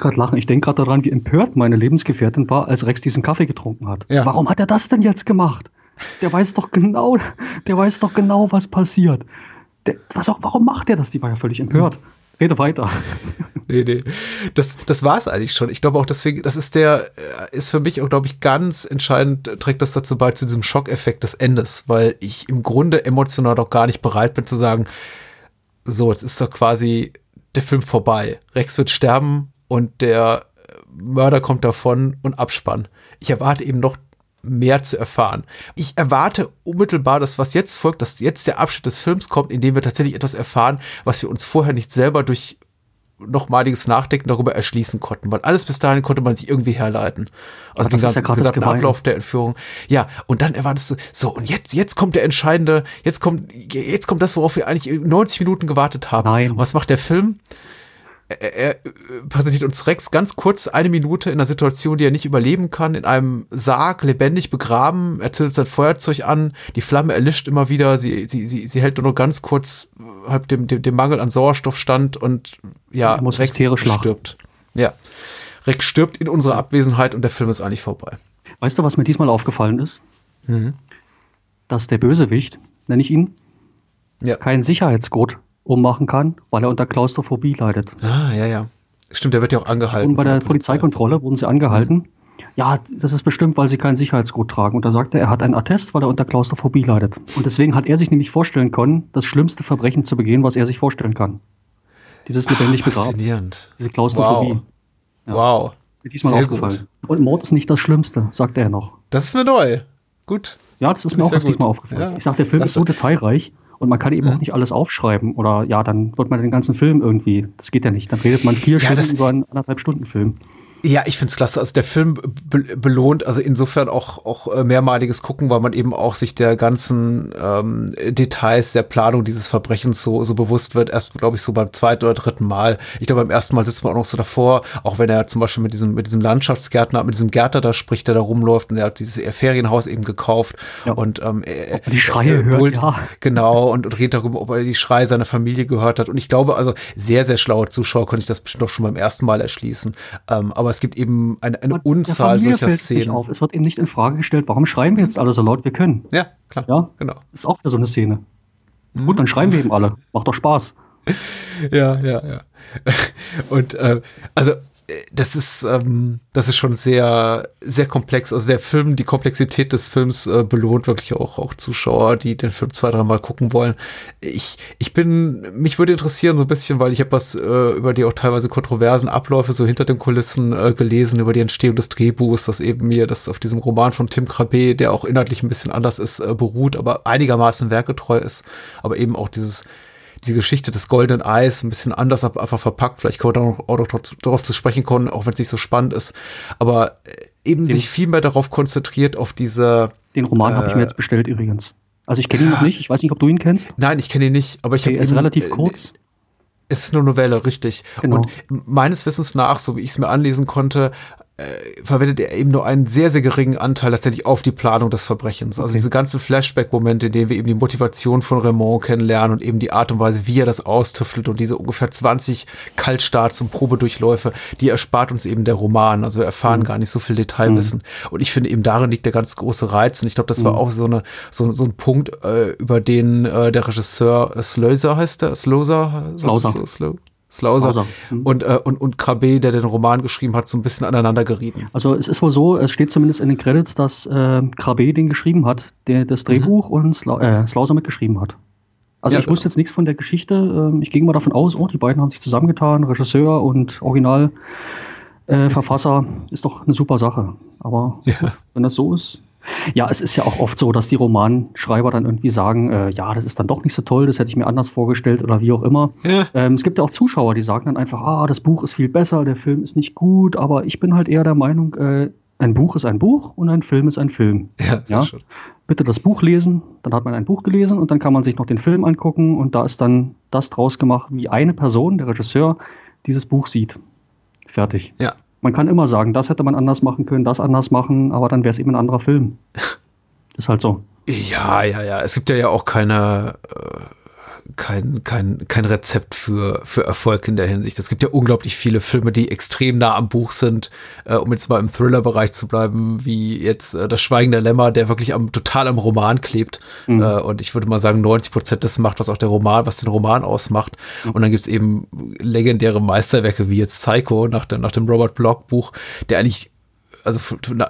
gerade lachen. Ich denke gerade daran, wie empört meine Lebensgefährtin war, als Rex diesen Kaffee getrunken hat. Ja. Warum hat er das denn jetzt gemacht? Der weiß doch genau, der weiß doch genau, was passiert. Der, was auch, warum macht er das? Die war ja völlig empört. Mhm. Rede weiter. nee, nee. Das, das war es eigentlich schon. Ich glaube auch deswegen, das ist der, äh, ist für mich auch, glaube ich, ganz entscheidend, trägt das dazu bei, zu diesem Schockeffekt des Endes, weil ich im Grunde emotional doch gar nicht bereit bin zu sagen, so, jetzt ist doch quasi der Film vorbei. Rex wird sterben und der Mörder kommt davon und Abspann. Ich erwarte eben noch mehr zu erfahren. Ich erwarte unmittelbar, dass was jetzt folgt, dass jetzt der Abschnitt des Films kommt, in dem wir tatsächlich etwas erfahren, was wir uns vorher nicht selber durch nochmaliges Nachdenken darüber erschließen konnten, weil alles bis dahin konnte man sich irgendwie herleiten. Also den ja gesamten Ablauf der Entführung. Ja, und dann erwartest du, so, und jetzt, jetzt kommt der entscheidende, jetzt kommt, jetzt kommt das, worauf wir eigentlich 90 Minuten gewartet haben. Nein. was macht der Film? Er, er präsentiert uns Rex ganz kurz eine Minute in einer Situation, die er nicht überleben kann, in einem Sarg, lebendig begraben. Er zündet sein Feuerzeug an, die Flamme erlischt immer wieder, sie, sie, sie, sie hält nur ganz kurz halb dem, dem, dem Mangel an Sauerstoff stand und ja, Rex stirbt. Ja. Rex stirbt in unserer Abwesenheit und der Film ist eigentlich vorbei. Weißt du, was mir diesmal aufgefallen ist? Mhm. Dass der Bösewicht, nenne ich ihn, ja. keinen Sicherheitsgurt ummachen kann, weil er unter Klaustrophobie leidet. Ah, ja, ja. Stimmt, der wird ja auch angehalten. Und bei der, der Polizeikontrolle wurden sie angehalten. Mhm. Ja, das ist bestimmt, weil sie keinen Sicherheitsgurt tragen. Und da sagt er, er hat einen Attest, weil er unter Klaustrophobie leidet. Und deswegen hat er sich nämlich vorstellen können, das schlimmste Verbrechen zu begehen, was er sich vorstellen kann. Dieses lebendig Ach, Faszinierend. Diese Klaustrophobie. Wow. Ja. wow. ist mir diesmal Sehr aufgefallen. Gut. Und Mord ist nicht das Schlimmste, sagt er noch. Das ist mir neu. Gut. Ja, das ist mir auch erst diesmal aufgefallen. Ja. Ich sag, der Film das ist so detailreich. Und man kann eben ja. auch nicht alles aufschreiben. Oder ja, dann wird man den ganzen Film irgendwie. Das geht ja nicht. Dann redet man vier ja, Stunden über einen anderthalb Stunden Film. Ja, ich find's klasse. Also der Film be belohnt, also insofern auch, auch äh, mehrmaliges Gucken, weil man eben auch sich der ganzen ähm, Details der Planung dieses Verbrechens so, so bewusst wird. Erst, glaube ich, so beim zweiten oder dritten Mal. Ich glaube, beim ersten Mal sitzt man auch noch so davor, auch wenn er zum Beispiel mit diesem, mit diesem Landschaftsgärtner, mit diesem Gärtner da spricht, der da rumläuft und er hat dieses Ferienhaus eben gekauft. Ja. Und ähm, er, die Schreie hört, holt, ja. Genau, und, und redet darüber, ob er die Schreie seiner Familie gehört hat. Und ich glaube, also sehr, sehr schlaue Zuschauer können sich das bestimmt auch schon beim ersten Mal erschließen. Ähm, aber aber es gibt eben eine, eine Unzahl solcher Szenen. Es wird eben nicht in Frage gestellt, warum schreiben wir jetzt alle so laut wir können. Ja, klar. Ja, genau. Das ist auch wieder so eine Szene. Mhm. Gut, dann schreiben wir eben alle. Macht doch Spaß. Ja, ja, ja. Und äh, also das ist, ähm, das ist schon sehr, sehr komplex. Also der Film, die Komplexität des Films äh, belohnt wirklich auch, auch Zuschauer, die den Film zwei, dreimal gucken wollen. Ich, ich bin, mich würde interessieren so ein bisschen, weil ich habe was äh, über die auch teilweise kontroversen Abläufe so hinter den Kulissen äh, gelesen, über die Entstehung des Drehbuchs, das eben mir das auf diesem Roman von Tim Crabbe, der auch inhaltlich ein bisschen anders ist, äh, beruht, aber einigermaßen werkgetreu ist, aber eben auch dieses die Geschichte des goldenen Eis ein bisschen anders einfach verpackt. Vielleicht können wir da noch, auch noch darauf zu sprechen kommen, auch wenn es nicht so spannend ist. Aber äh, eben den, sich viel mehr darauf konzentriert, auf diese. Den Roman äh, habe ich mir jetzt bestellt übrigens. Also ich kenne ihn noch nicht. Ich weiß nicht, ob du ihn kennst. Nein, ich kenne ihn nicht. Aber ich okay, habe. Er ist relativ äh, kurz. Es ist eine Novelle, richtig. Genau. Und meines Wissens nach, so wie ich es mir anlesen konnte, äh, verwendet er eben nur einen sehr, sehr geringen Anteil tatsächlich auf die Planung des Verbrechens. Also okay. diese ganzen Flashback-Momente, in denen wir eben die Motivation von Raymond kennenlernen und eben die Art und Weise, wie er das austüftelt und diese ungefähr 20 Kaltstarts und Probedurchläufe, die erspart uns eben der Roman. Also wir erfahren mhm. gar nicht so viel Detailwissen. Mhm. Und ich finde eben darin liegt der ganz große Reiz und ich glaube, das war mhm. auch so, eine, so, so ein Punkt, äh, über den äh, der Regisseur Slöser heißt der, Slöser? Slauser. Slow? Slauser mhm. und, äh, und, und Krabbe, der den Roman geschrieben hat, so ein bisschen aneinander gerieten. Also es ist wohl so, es steht zumindest in den Credits, dass äh, Krabbe den geschrieben hat, der das Drehbuch mhm. und Sla äh, Slauser mitgeschrieben hat. Also ja, ich wusste jetzt nichts von der Geschichte. Ähm, ich ging mal davon aus, oh, die beiden haben sich zusammengetan, Regisseur und Originalverfasser, äh, ist doch eine super Sache. Aber ja. wenn das so ist, ja, es ist ja auch oft so, dass die Romanschreiber dann irgendwie sagen, äh, ja, das ist dann doch nicht so toll, das hätte ich mir anders vorgestellt oder wie auch immer. Ja. Ähm, es gibt ja auch Zuschauer, die sagen dann einfach, ah, das Buch ist viel besser, der Film ist nicht gut, aber ich bin halt eher der Meinung, äh, ein Buch ist ein Buch und ein Film ist ein Film. Ja, ja? Schön. Bitte das Buch lesen, dann hat man ein Buch gelesen und dann kann man sich noch den Film angucken und da ist dann das draus gemacht, wie eine Person, der Regisseur, dieses Buch sieht. Fertig. Ja, man kann immer sagen, das hätte man anders machen können, das anders machen, aber dann wäre es eben ein anderer Film. Ist halt so. Ja, ja, ja. Es gibt ja ja auch keine, äh, kein, kein, kein Rezept für, für Erfolg in der Hinsicht. Es gibt ja unglaublich viele Filme, die extrem nah am Buch sind, äh, um jetzt mal im Thriller-Bereich zu bleiben, wie jetzt äh, Das Schweigen der Lämmer, der wirklich am, total am Roman klebt. Mhm. Äh, und ich würde mal sagen, 90 Prozent des macht, was auch der Roman, was den Roman ausmacht. Mhm. Und dann gibt's eben legendäre Meisterwerke wie jetzt Psycho nach, der, nach dem Robert Block Buch, der eigentlich, also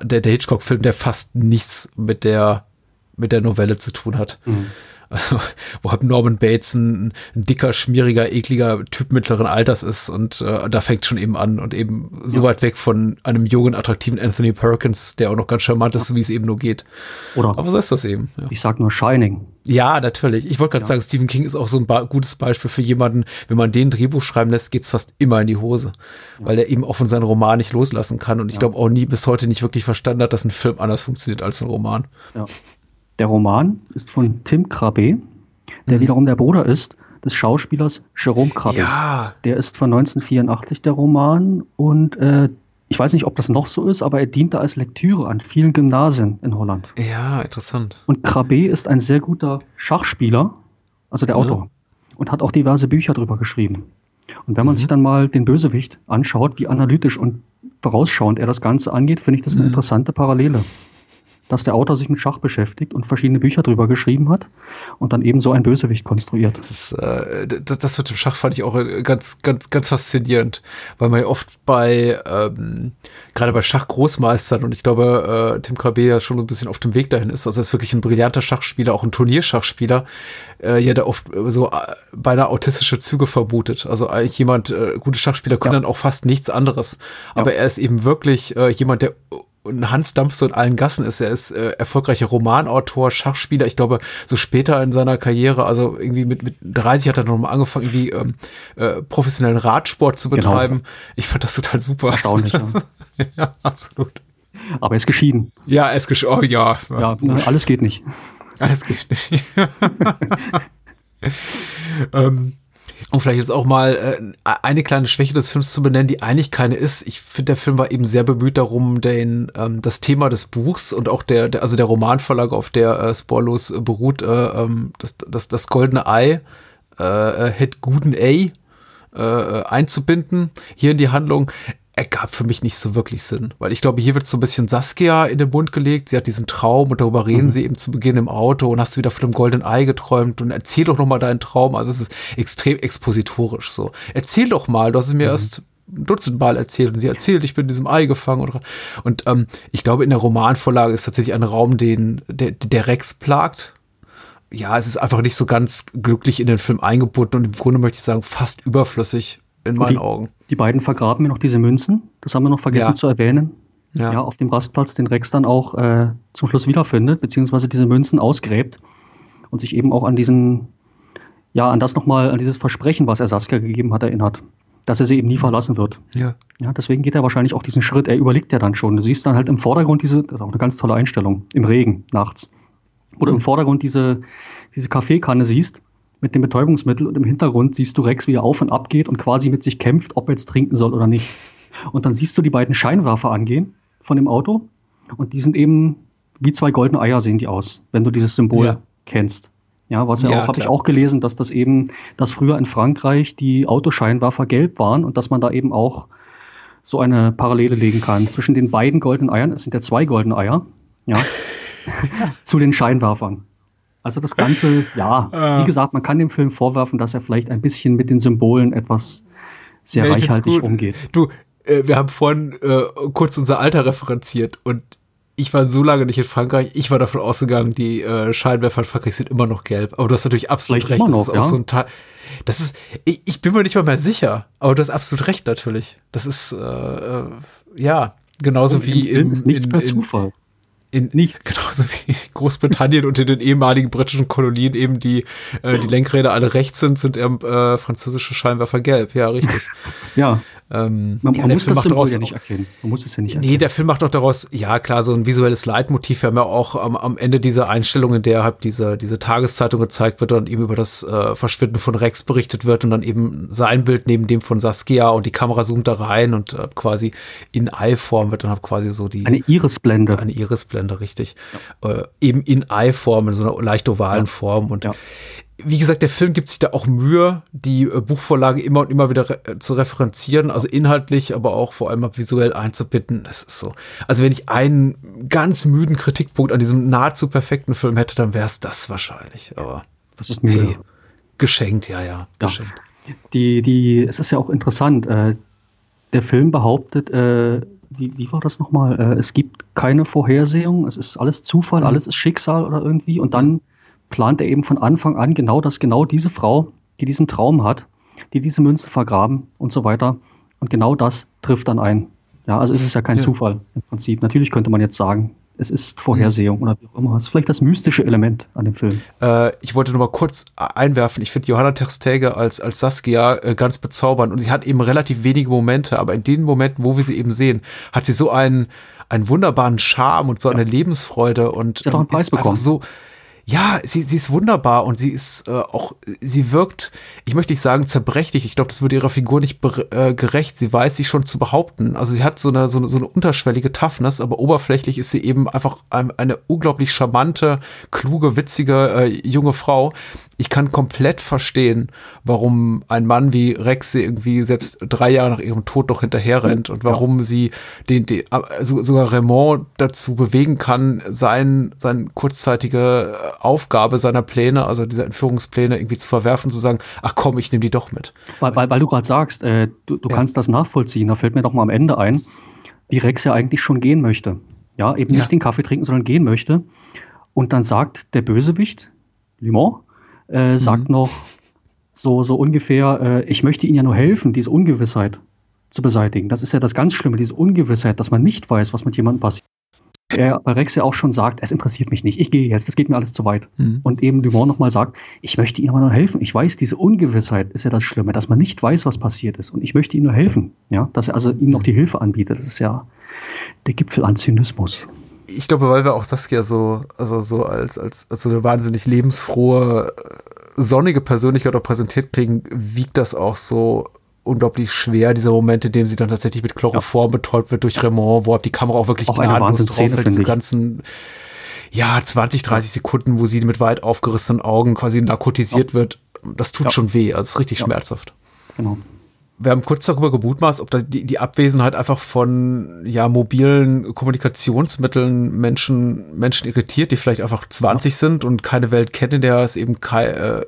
der, der Hitchcock-Film, der fast nichts mit der mit der Novelle zu tun hat. Mhm. Also, wo halt Norman Bates ein, ein, dicker, schmieriger, ekliger Typ mittleren Alters ist und äh, da fängt schon eben an und eben so weit weg von einem jungen, attraktiven Anthony Perkins, der auch noch ganz charmant ist, so wie es eben nur geht. Oder Aber so ist das eben. Ja. Ich sag nur Shining. Ja, natürlich. Ich wollte gerade ja. sagen, Stephen King ist auch so ein gutes Beispiel für jemanden, wenn man den Drehbuch schreiben lässt, geht's fast immer in die Hose, ja. weil er eben auch von seinem Roman nicht loslassen kann und ich glaube auch nie bis heute nicht wirklich verstanden hat, dass ein Film anders funktioniert als ein Roman. Ja. Der Roman ist von Tim Krabbe, der mhm. wiederum der Bruder ist des Schauspielers Jerome Krabbe. Ja. Der ist von 1984 der Roman und äh, ich weiß nicht, ob das noch so ist, aber er diente als Lektüre an vielen Gymnasien in Holland. Ja, interessant. Und Krabbe ist ein sehr guter Schachspieler, also der Ja. Autor, und hat auch diverse Bücher drüber geschrieben. Und wenn man Mhm. sich dann mal den Bösewicht anschaut, wie analytisch und vorausschauend er das Ganze angeht, finde ich das eine Mhm. interessante Parallele. Dass der Autor sich mit Schach beschäftigt und verschiedene Bücher drüber geschrieben hat und dann eben so ein Bösewicht konstruiert. Das, äh, das, das mit dem Schach fand ich auch äh, ganz, ganz, ganz faszinierend, weil man ja oft bei, ähm, gerade bei Schachgroßmeistern und ich glaube, äh, Tim Krabbe ja schon ein bisschen auf dem Weg dahin ist, also er ist wirklich ein brillanter Schachspieler, auch ein Turnierschachspieler, äh, ja, der oft äh, so äh, beinahe autistische Züge vermutet. Also eigentlich jemand, äh, gute Schachspieler können Ja. dann auch fast nichts anderes. Aber Ja. er ist eben wirklich äh, jemand, der ein Hans Dampf so in allen Gassen ist. Er ist äh, erfolgreicher Romanautor, Schachspieler. Ich glaube, so später in seiner Karriere, also irgendwie mit, mit 30 hat er noch mal angefangen, irgendwie ähm, äh, professionellen Radsport zu Genau. betreiben. Ich fand das total super. Erstaunlich, ja. ja, absolut. Aber er ist geschieden. Ja, es gesch Oh ja. Ja, ne, alles geht nicht. Alles geht nicht. ähm, um vielleicht jetzt auch mal äh, eine kleine Schwäche des Films zu benennen, die eigentlich keine ist. Ich finde, der Film war eben sehr bemüht darum, den, ähm, das Thema des Buchs und auch der, der also der Romanverlag, auf der äh, Sporlos äh, beruht, äh, ähm, das, das, das goldene Ei, äh, Het Guden Ei, äh, einzubinden hier in die Handlung ergab für mich nicht so wirklich Sinn, weil ich glaube, hier wird so ein bisschen Saskia in den Mund gelegt. Sie hat diesen Traum und darüber reden Mhm. sie eben zu Beginn im Auto und hast du wieder von dem goldenen Ei geträumt und erzähl doch noch mal deinen Traum. Also es ist extrem expositorisch so. Erzähl doch mal, du hast es mir erst ein Dutzend Mal erzählt und sie erzählt, ich bin in diesem Ei gefangen und, und ähm, ich glaube, in der Romanvorlage ist tatsächlich ein Raum, den der, der Rex plagt. Ja, es ist einfach nicht so ganz glücklich in den Film eingebunden und im Grunde möchte ich sagen, fast überflüssig in meinen die, Augen. Die beiden vergraben mir noch diese Münzen. Das haben wir noch vergessen Ja. zu erwähnen. Ja. Ja. auf dem Rastplatz den Rex dann auch äh, zum Schluss wiederfindet, beziehungsweise diese Münzen ausgräbt und sich eben auch an diesen, ja, an das nochmal, an dieses Versprechen, was er Saskia gegeben hat, erinnert. Dass er sie eben nie verlassen wird. ja. Ja, deswegen geht er wahrscheinlich auch diesen Schritt. Er überlegt ja dann schon. Du siehst dann halt im Vordergrund diese, das ist auch eine ganz tolle Einstellung, im Regen nachts. Oder im Vordergrund diese, diese Kaffeekanne siehst mit dem Betäubungsmittel und im Hintergrund siehst du Rex, wie er auf und ab geht und quasi mit sich kämpft, ob er jetzt trinken soll oder nicht. Und dann siehst du die beiden Scheinwerfer angehen von dem Auto und die sind eben wie zwei goldene Eier sehen die aus, wenn du dieses Symbol Ja. kennst. Ja, was ja, Ja, auch, habe ich auch gelesen, dass das eben, dass früher in Frankreich die Autoscheinwerfer gelb waren und dass man da eben auch so eine Parallele legen kann zwischen den beiden goldenen Eiern, es sind ja zwei goldene Eier, ja, zu den Scheinwerfern. Also das Ganze, ja, Ah. wie gesagt, man kann dem Film vorwerfen, dass er vielleicht ein bisschen mit den Symbolen etwas sehr Nee, reichhaltig umgeht. Du, äh, wir haben vorhin äh, kurz unser Alter referenziert und ich war so lange nicht in Frankreich. Ich war davon ausgegangen, die äh, Scheinwerfer in Frankreich sind immer noch gelb. Aber du hast natürlich absolut Vielleicht recht. immer das noch, ist auch ja. so ein Teil. Das ist, ich, ich bin mir nicht mal mehr sicher. Aber du hast absolut recht natürlich. Das ist, äh, äh, ja, genauso Und wie im Film im, ist nichts in, per in, Zufall. In, Nichts. Genauso wie Großbritannien und in den ehemaligen britischen Kolonien eben die, äh, die Lenkräder alle rechts sind, sind eben äh, französische Scheinwerfer gelb. Ja, richtig. Ja, Ähm, man, ja, man muss Film das Symbol daraus ja nicht erkennen. Man muss es ja nicht Nee, erkennen. der Film macht doch daraus, ja klar, so ein visuelles Leitmotiv. Wir haben ja auch am, am Ende dieser Einstellung, in der halt diese, diese Tageszeitung gezeigt wird und eben über das äh, Verschwinden von Rex berichtet wird und dann eben sein Bild neben dem von Saskia und die Kamera zoomt da rein und äh, quasi in Ei-Form wird dann halt quasi so die Eine Irisblende. eine Irisblende, richtig. Äh, eben in Ei-Form, in so einer leicht ovalen Ja. Form. Und Ja. Wie gesagt, der Film gibt sich da auch Mühe, die äh, Buchvorlage immer und immer wieder re äh, zu referenzieren, also inhaltlich, aber auch vor allem visuell einzubinden. Das ist so. Also wenn ich einen ganz müden Kritikpunkt an diesem nahezu perfekten Film hätte, dann wäre es das wahrscheinlich. Aber Das ist mir. hey, geschenkt, ja, ja, Ja. geschenkt. Die, die, es ist ja auch interessant. Äh, der Film behauptet, äh, wie, wie war das nochmal? Äh, es gibt keine Vorhersehung, es ist alles Zufall, Mhm. alles ist Schicksal oder irgendwie. Und dann plant er eben von Anfang an genau, dass genau diese Frau, die diesen Traum hat, die diese Münze vergraben und so weiter. Und genau das trifft dann ein. Ja, also es ist ja kein Ja. Zufall im Prinzip. Natürlich könnte man jetzt sagen, es ist Vorhersehung oder wie auch immer. Es ist vielleicht das mystische Element an dem Film. Äh, ich wollte nur mal kurz einwerfen. Ich finde Johanna Terstege als, als Saskia äh, ganz bezaubernd und sie hat eben relativ wenige Momente, aber in den Momenten, wo wir sie eben sehen, hat sie so einen, einen wunderbaren Charme und so eine Lebensfreude und Sie hat auch einen Preis ist einfach bekommen. so. Ja, sie, sie ist wunderbar und sie ist äh, auch, sie wirkt, ich möchte nicht sagen zerbrechlich, ich glaube, das würde ihrer Figur nicht äh, gerecht. Sie weiß sich schon zu behaupten. Also sie hat so eine, so eine, so eine unterschwellige Toughness, aber oberflächlich ist sie eben einfach ein, eine unglaublich charmante, kluge, witzige äh, junge Frau. Ich kann komplett verstehen, warum ein Mann wie Rex sie irgendwie selbst drei Jahre nach ihrem Tod noch hinterher rennt und warum sie den, den also sogar Raymond dazu bewegen kann, sein, sein kurzzeitige Aufgabe seiner Pläne, also dieser Entführungspläne irgendwie zu verwerfen, zu sagen, ach komm, ich nehme die doch mit. Weil, weil, weil du gerade sagst, äh, du, du ja. kannst das nachvollziehen, da fällt mir doch mal am Ende ein, wie Rex ja eigentlich schon gehen möchte. Ja, eben nicht ja. den Kaffee trinken, sondern gehen möchte. Und dann sagt der Bösewicht, Limon, äh, mhm. sagt noch so, so ungefähr, äh, ich möchte Ihnen ja nur helfen, diese Ungewissheit zu beseitigen. Das ist ja das ganz Schlimme, diese Ungewissheit, dass man nicht weiß, was mit jemandem passiert. Er bei Rex ja auch schon sagt, es interessiert mich nicht, ich gehe jetzt, das geht mir alles zu weit. Mhm. Und eben Dumont nochmal sagt, ich möchte Ihnen aber nur helfen. Ich weiß, diese Ungewissheit ist ja das Schlimme, dass man nicht weiß, was passiert ist. Und ich möchte Ihnen nur helfen. Ja, dass er also ihm noch die Hilfe anbietet. Das ist ja der Gipfel an Zynismus ich glaube, weil wir auch Saskia so, also so als, als, als so eine wahnsinnig lebensfrohe, sonnige Persönlichkeit auch präsentiert kriegen, wiegt das auch so unglaublich schwer, dieser Moment, in dem sie dann tatsächlich mit Chloroform ja. betäubt wird durch Raymond, wo die Kamera auch wirklich auch gnadenlos draufhält, diese ganzen ja, 20, 30 Sekunden, wo sie mit weit aufgerissenen Augen quasi narkotisiert ja. wird, das tut ja. schon weh, also es ist richtig schmerzhaft. Genau wir haben kurz darüber gemutmaßt, ob da die, die Abwesenheit einfach von ja, mobilen Kommunikationsmitteln Menschen, Menschen irritiert, die vielleicht einfach 20 ja. sind und keine Welt kennen, in der es eben, kei, äh,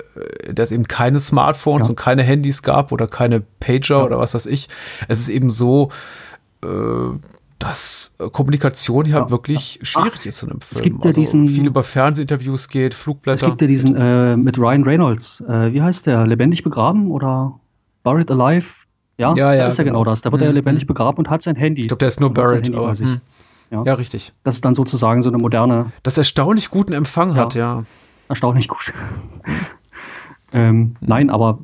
der es eben keine Smartphones ja. und keine Handys gab oder keine Pager ja. oder was weiß ich. Es ist eben so, äh, dass Kommunikation hier halt wirklich schwierig Ach, ist in einem Film. Es gibt ja also diesen, viel über Fernsehinterviews geht, Flugblätter. Es gibt ja diesen äh, mit Ryan Reynolds. Äh, wie heißt der? Lebendig begraben oder Buried Alive? Ja, ja, ja ist ja genau. genau das. Da wird mhm. er lebendig begraben und hat sein Handy. Ich glaube, der ist nur buried. Aber, hm. ja. ja. richtig. Das ist dann sozusagen so eine moderne. Das erstaunlich guten Empfang ja. hat, ja. Erstaunlich gut. ähm, mhm. Nein, aber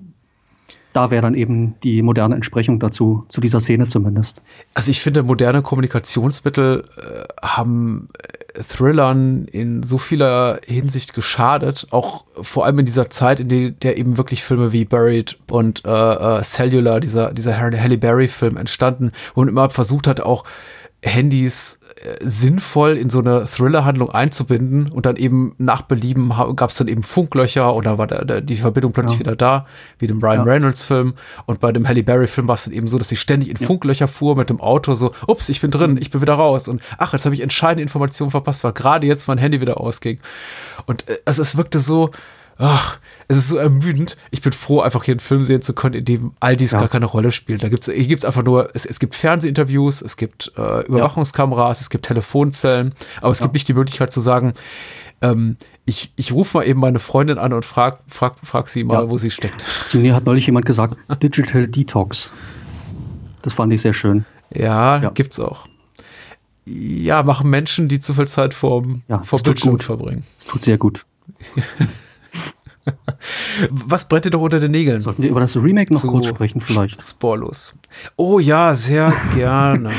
da wäre dann eben die moderne Entsprechung dazu, zu dieser Szene zumindest. Also ich finde, moderne Kommunikationsmittel äh, haben Thrillern in so vieler Hinsicht geschadet, auch vor allem in dieser Zeit, in der, eben wirklich Filme wie Buried und äh, äh, Cellular, dieser, dieser Halle Berry-Film entstanden, man immer versucht hat, auch Handys sinnvoll in so eine Thriller-Handlung einzubinden und dann eben nach Belieben gab es dann eben Funklöcher oder war da, die Verbindung plötzlich ja. wieder da, wie dem Ryan ja. Reynolds-Film. Und bei dem Halle Berry-Film war es dann eben so, dass ich ständig in ja. Funklöcher fuhr mit dem Auto, so, ups, ich bin drin, mhm. ich bin wieder raus. Und ach, jetzt habe ich entscheidende Informationen verpasst, weil gerade jetzt mein Handy wieder ausging. Und äh, also es wirkte so, ach, es ist so ermüdend. Ich bin froh, einfach hier einen Film sehen zu können, in dem all dies ja. gar keine Rolle spielt. Da gibt's, hier gibt's einfach nur, es, es gibt Fernsehinterviews, es gibt äh, Überwachungskameras, ja. es gibt Telefonzellen, aber es ja. gibt nicht die Möglichkeit zu sagen, ähm, ich, ich rufe mal eben meine Freundin an und frag, frag, frag sie mal, wo sie steckt. Zu mir hat neulich jemand gesagt, Digital Detox. Das fand ich sehr schön. Ja, ja. gibt's auch. Ja, machen Menschen, die zu viel Zeit vor, ja, vor Bildschirm verbringen. Es tut sehr gut. Was brennt dir doch unter den Nägeln? Sollten wir über das Remake noch so kurz sprechen, vielleicht? Sporlos. Oh ja, sehr gerne.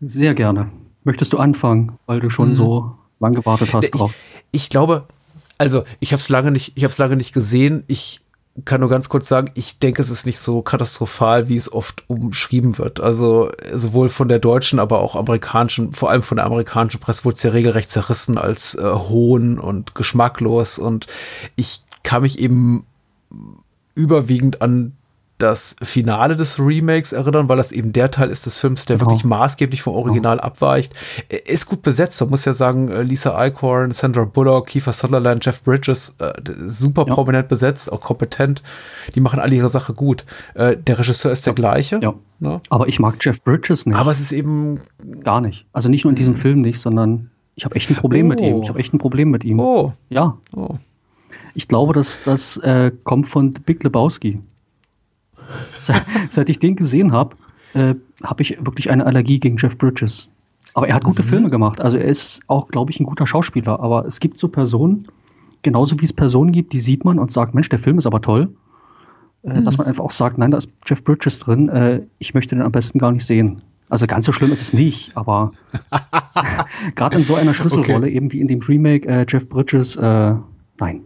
sehr gerne. Möchtest du anfangen, weil du schon mhm. so lange gewartet hast drauf? Ich, ich glaube, also ich habe es lange nicht, ich habe es lange nicht gesehen. Ich kann nur ganz kurz sagen, ich denke, es ist nicht so katastrophal, wie es oft umschrieben wird. Also sowohl von der deutschen, aber auch amerikanischen, vor allem von der amerikanischen Presse wurde es ja regelrecht zerrissen als äh, hohn und geschmacklos. Und ich kann mich eben überwiegend an das Finale des Remakes erinnern, weil das eben der Teil ist des Films, der genau. wirklich maßgeblich vom Original genau. abweicht. Ist gut besetzt, man muss ja sagen, äh, Lisa Eichhorn, Sandra Bullock, Kiefer Sutherland, Jeff Bridges, äh, super ja. prominent besetzt, auch kompetent. Die machen alle ihre Sache gut. Äh, der Regisseur ist der gleiche. Ja. Ne? Aber ich mag Jeff Bridges nicht. Aber es ist eben gar nicht. Also nicht nur in diesem mhm. Film nicht, sondern ich habe echt ein Problem oh. mit ihm. Ich habe echt ein Problem mit ihm. Oh. Ja. Oh. Ich glaube, dass das äh, kommt von Big Lebowski. Seit, seit ich den gesehen habe, äh, habe ich wirklich eine Allergie gegen Jeff Bridges. Aber er hat gute mhm. Filme gemacht. Also er ist auch, glaube ich, ein guter Schauspieler. Aber es gibt so Personen, genauso wie es Personen gibt, die sieht man und sagt, Mensch, der Film ist aber toll. Äh, mhm. Dass man einfach auch sagt, nein, da ist Jeff Bridges drin. Äh, ich möchte den am besten gar nicht sehen. Also ganz so schlimm ist es nicht, aber gerade in so einer Schlüsselrolle, okay. eben wie in dem Remake äh, Jeff Bridges, äh, nein.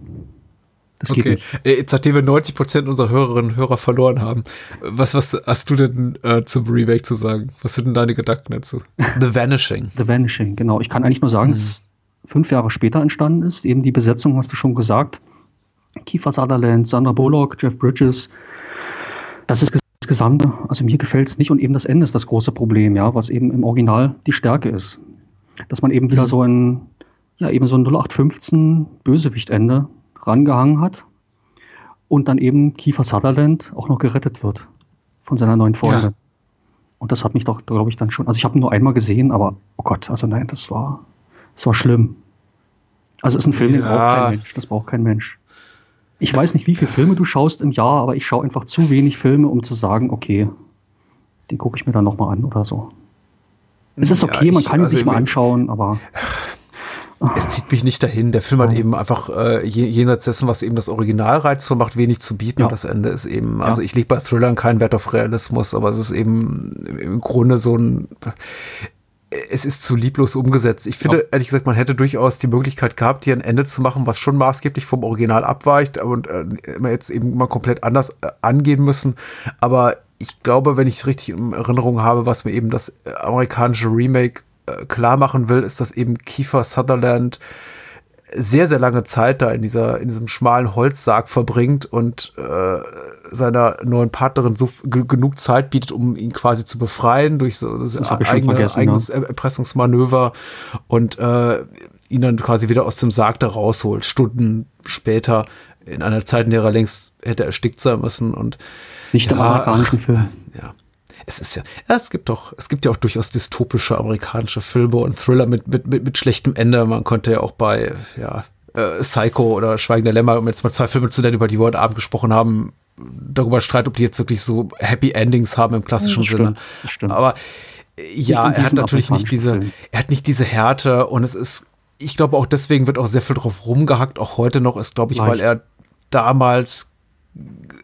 Das geht okay. nicht. Äh, jetzt, nachdem wir 90 Prozent unserer Hörerinnen und Hörer verloren haben, was, was hast du denn äh, zum Remake zu sagen? Was sind denn deine Gedanken dazu? The Vanishing. The Vanishing, genau. Ich kann eigentlich nur sagen, mhm. dass es fünf Jahre später entstanden ist. Eben die Besetzung hast du schon gesagt. Kiefer Sutherland, Sandra Bullock, Jeff Bridges. Das ist das Gesamte. Also mir gefällt es nicht und eben das Ende ist das große Problem, ja, was eben im Original die Stärke ist. Dass man eben wieder mhm. so ein, ja, eben so ein 0815 Bösewichtende rangehangen hat und dann eben Kiefer Sutherland auch noch gerettet wird von seiner neuen Freundin. Ja. Und das hat mich doch, glaube ich, dann schon. Also ich habe ihn nur einmal gesehen, aber oh Gott, also nein, das war, das war schlimm. Also es ist ein Film, ja. den braucht kein Mensch. Das braucht kein Mensch. Ich weiß nicht, wie viele Filme du schaust im Jahr, aber ich schaue einfach zu wenig Filme, um zu sagen, okay, den gucke ich mir dann nochmal an oder so. Es ist okay, ja, ich, man kann ihn also sich mal anschauen, aber. Es zieht mich nicht dahin. Der Film hat eben einfach äh, jenseits dessen, was eben das Original reizvoll macht, wenig zu bieten. Ja. Und das Ende ist eben, also ich lege bei Thrillern keinen Wert auf Realismus, aber es ist eben im Grunde so ein es ist zu lieblos umgesetzt. Ich finde, ja. ehrlich gesagt, man hätte durchaus die Möglichkeit gehabt, hier ein Ende zu machen, was schon maßgeblich vom Original abweicht und äh, jetzt eben mal komplett anders äh, angehen müssen. Aber ich glaube, wenn ich es richtig in Erinnerung habe, was mir eben das amerikanische Remake klar machen will, ist, dass eben Kiefer Sutherland sehr, sehr lange Zeit da in dieser, in diesem schmalen Holzsarg verbringt und äh, seiner neuen Partnerin so genug Zeit bietet, um ihn quasi zu befreien durch so das eigene, eigenes ja. Erpressungsmanöver und äh, ihn dann quasi wieder aus dem Sarg da rausholt, Stunden später, in einer Zeit, in der er längst hätte erstickt sein müssen und nicht ja, im amerikanischen Film. Ja es ist ja, ja, es gibt doch, es gibt ja auch durchaus dystopische amerikanische Filme und Thriller mit, mit, mit, mit schlechtem Ende. Man konnte ja auch bei, ja, äh, Psycho oder Schweigen der Lämmer, um jetzt mal zwei Filme zu nennen, über die wir heute Abend gesprochen haben, darüber streiten, ob die jetzt wirklich so Happy Endings haben im klassischen das Sinne. Stimmt, das stimmt. Aber ja, er hat natürlich nicht diese, Film. er hat nicht diese Härte und es ist, ich glaube auch deswegen wird auch sehr viel drauf rumgehackt, auch heute noch ist, glaube ich, Nein. weil er damals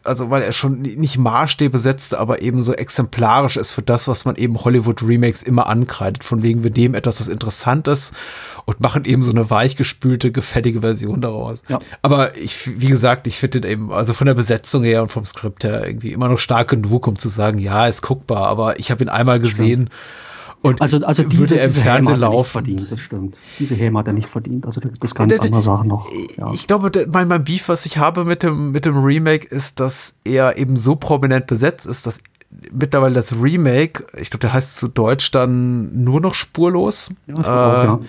also weil er schon nicht Maßstäbe setzt, aber eben so exemplarisch ist für das, was man eben Hollywood-Remakes immer ankreidet. Von wegen, wir nehmen etwas, was interessant ist und machen eben so eine weichgespülte, gefällige Version daraus. Ja. Aber ich, wie gesagt, ich finde eben, also von der Besetzung her und vom Skript her irgendwie immer noch stark genug, um zu sagen, ja, ist guckbar, aber ich habe ihn einmal gesehen. Stimmt und also, also diese, würde er im Fernsehen laufen. Verdient, das stimmt. Diese Helm hat er nicht verdient. Also das ganz andere Sachen noch. Ja. Ich glaube, mein, mein Beef, was ich habe mit dem, mit dem Remake, ist, dass er eben so prominent besetzt ist, dass mittlerweile das Remake, ich glaube, der heißt zu Deutsch dann nur noch spurlos. Ja, äh, auch, ja.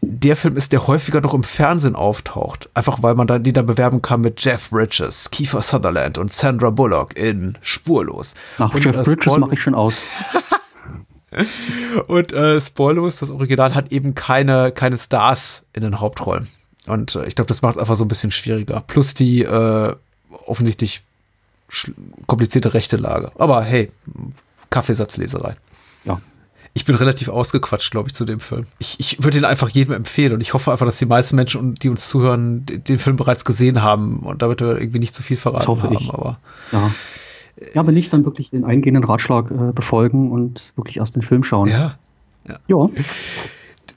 Der Film ist, der häufiger noch im Fernsehen auftaucht. Einfach weil man dann die dann bewerben kann mit Jeff Bridges, Kiefer Sutherland und Sandra Bullock in Spurlos. Ach, und Jeff Bridges mache ich schon aus. Und äh, Spoilers, das Original hat eben keine, keine Stars in den Hauptrollen. Und äh, ich glaube, das macht es einfach so ein bisschen schwieriger. Plus die äh, offensichtlich komplizierte rechte Lage. Aber hey, Kaffeesatzleserei. Ja. Ich bin relativ ausgequatscht, glaube ich, zu dem Film. Ich, ich würde ihn einfach jedem empfehlen und ich hoffe einfach, dass die meisten Menschen, die uns zuhören, den Film bereits gesehen haben und damit wir irgendwie nicht zu viel verraten haben. Ich. Aber ja. Ja, wenn nicht, dann wirklich den eingehenden Ratschlag äh, befolgen und wirklich erst den Film schauen. Ja. Ja. ja.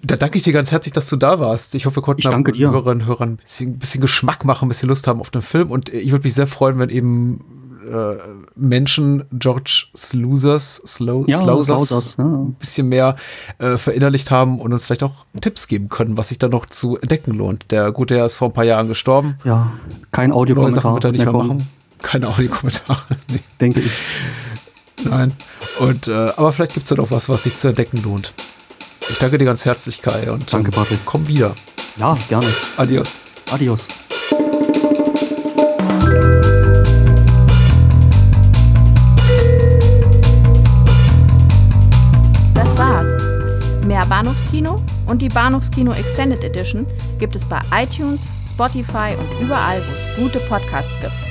Da danke ich dir ganz herzlich, dass du da warst. Ich hoffe, wir konnten den Hörerinnen und Hörern ein bisschen, bisschen, Geschmack machen, ein bisschen Lust haben auf den Film. Und ich würde mich sehr freuen, wenn eben äh, Menschen George Slousers, Slow, ja, Slousers ja. ein bisschen mehr äh, verinnerlicht haben und uns vielleicht auch Tipps geben können, was sich da noch zu entdecken lohnt. Der gute Herr ist vor ein paar Jahren gestorben. Ja, kein Audiokommentar. Sachen wird er nicht mehr, mehr machen keine Audiokommentare. nee. Denke ich. Nein. Und, äh, aber vielleicht gibt es ja noch was, was sich zu entdecken lohnt. Ich danke dir ganz herzlich, Kai. Und danke, Patrick. Komm wieder. Ja, gerne. Adios. Adios. Das war's. Mehr Bahnhofskino und die Bahnhofskino Extended Edition gibt es bei iTunes, Spotify und überall, wo es gute Podcasts gibt.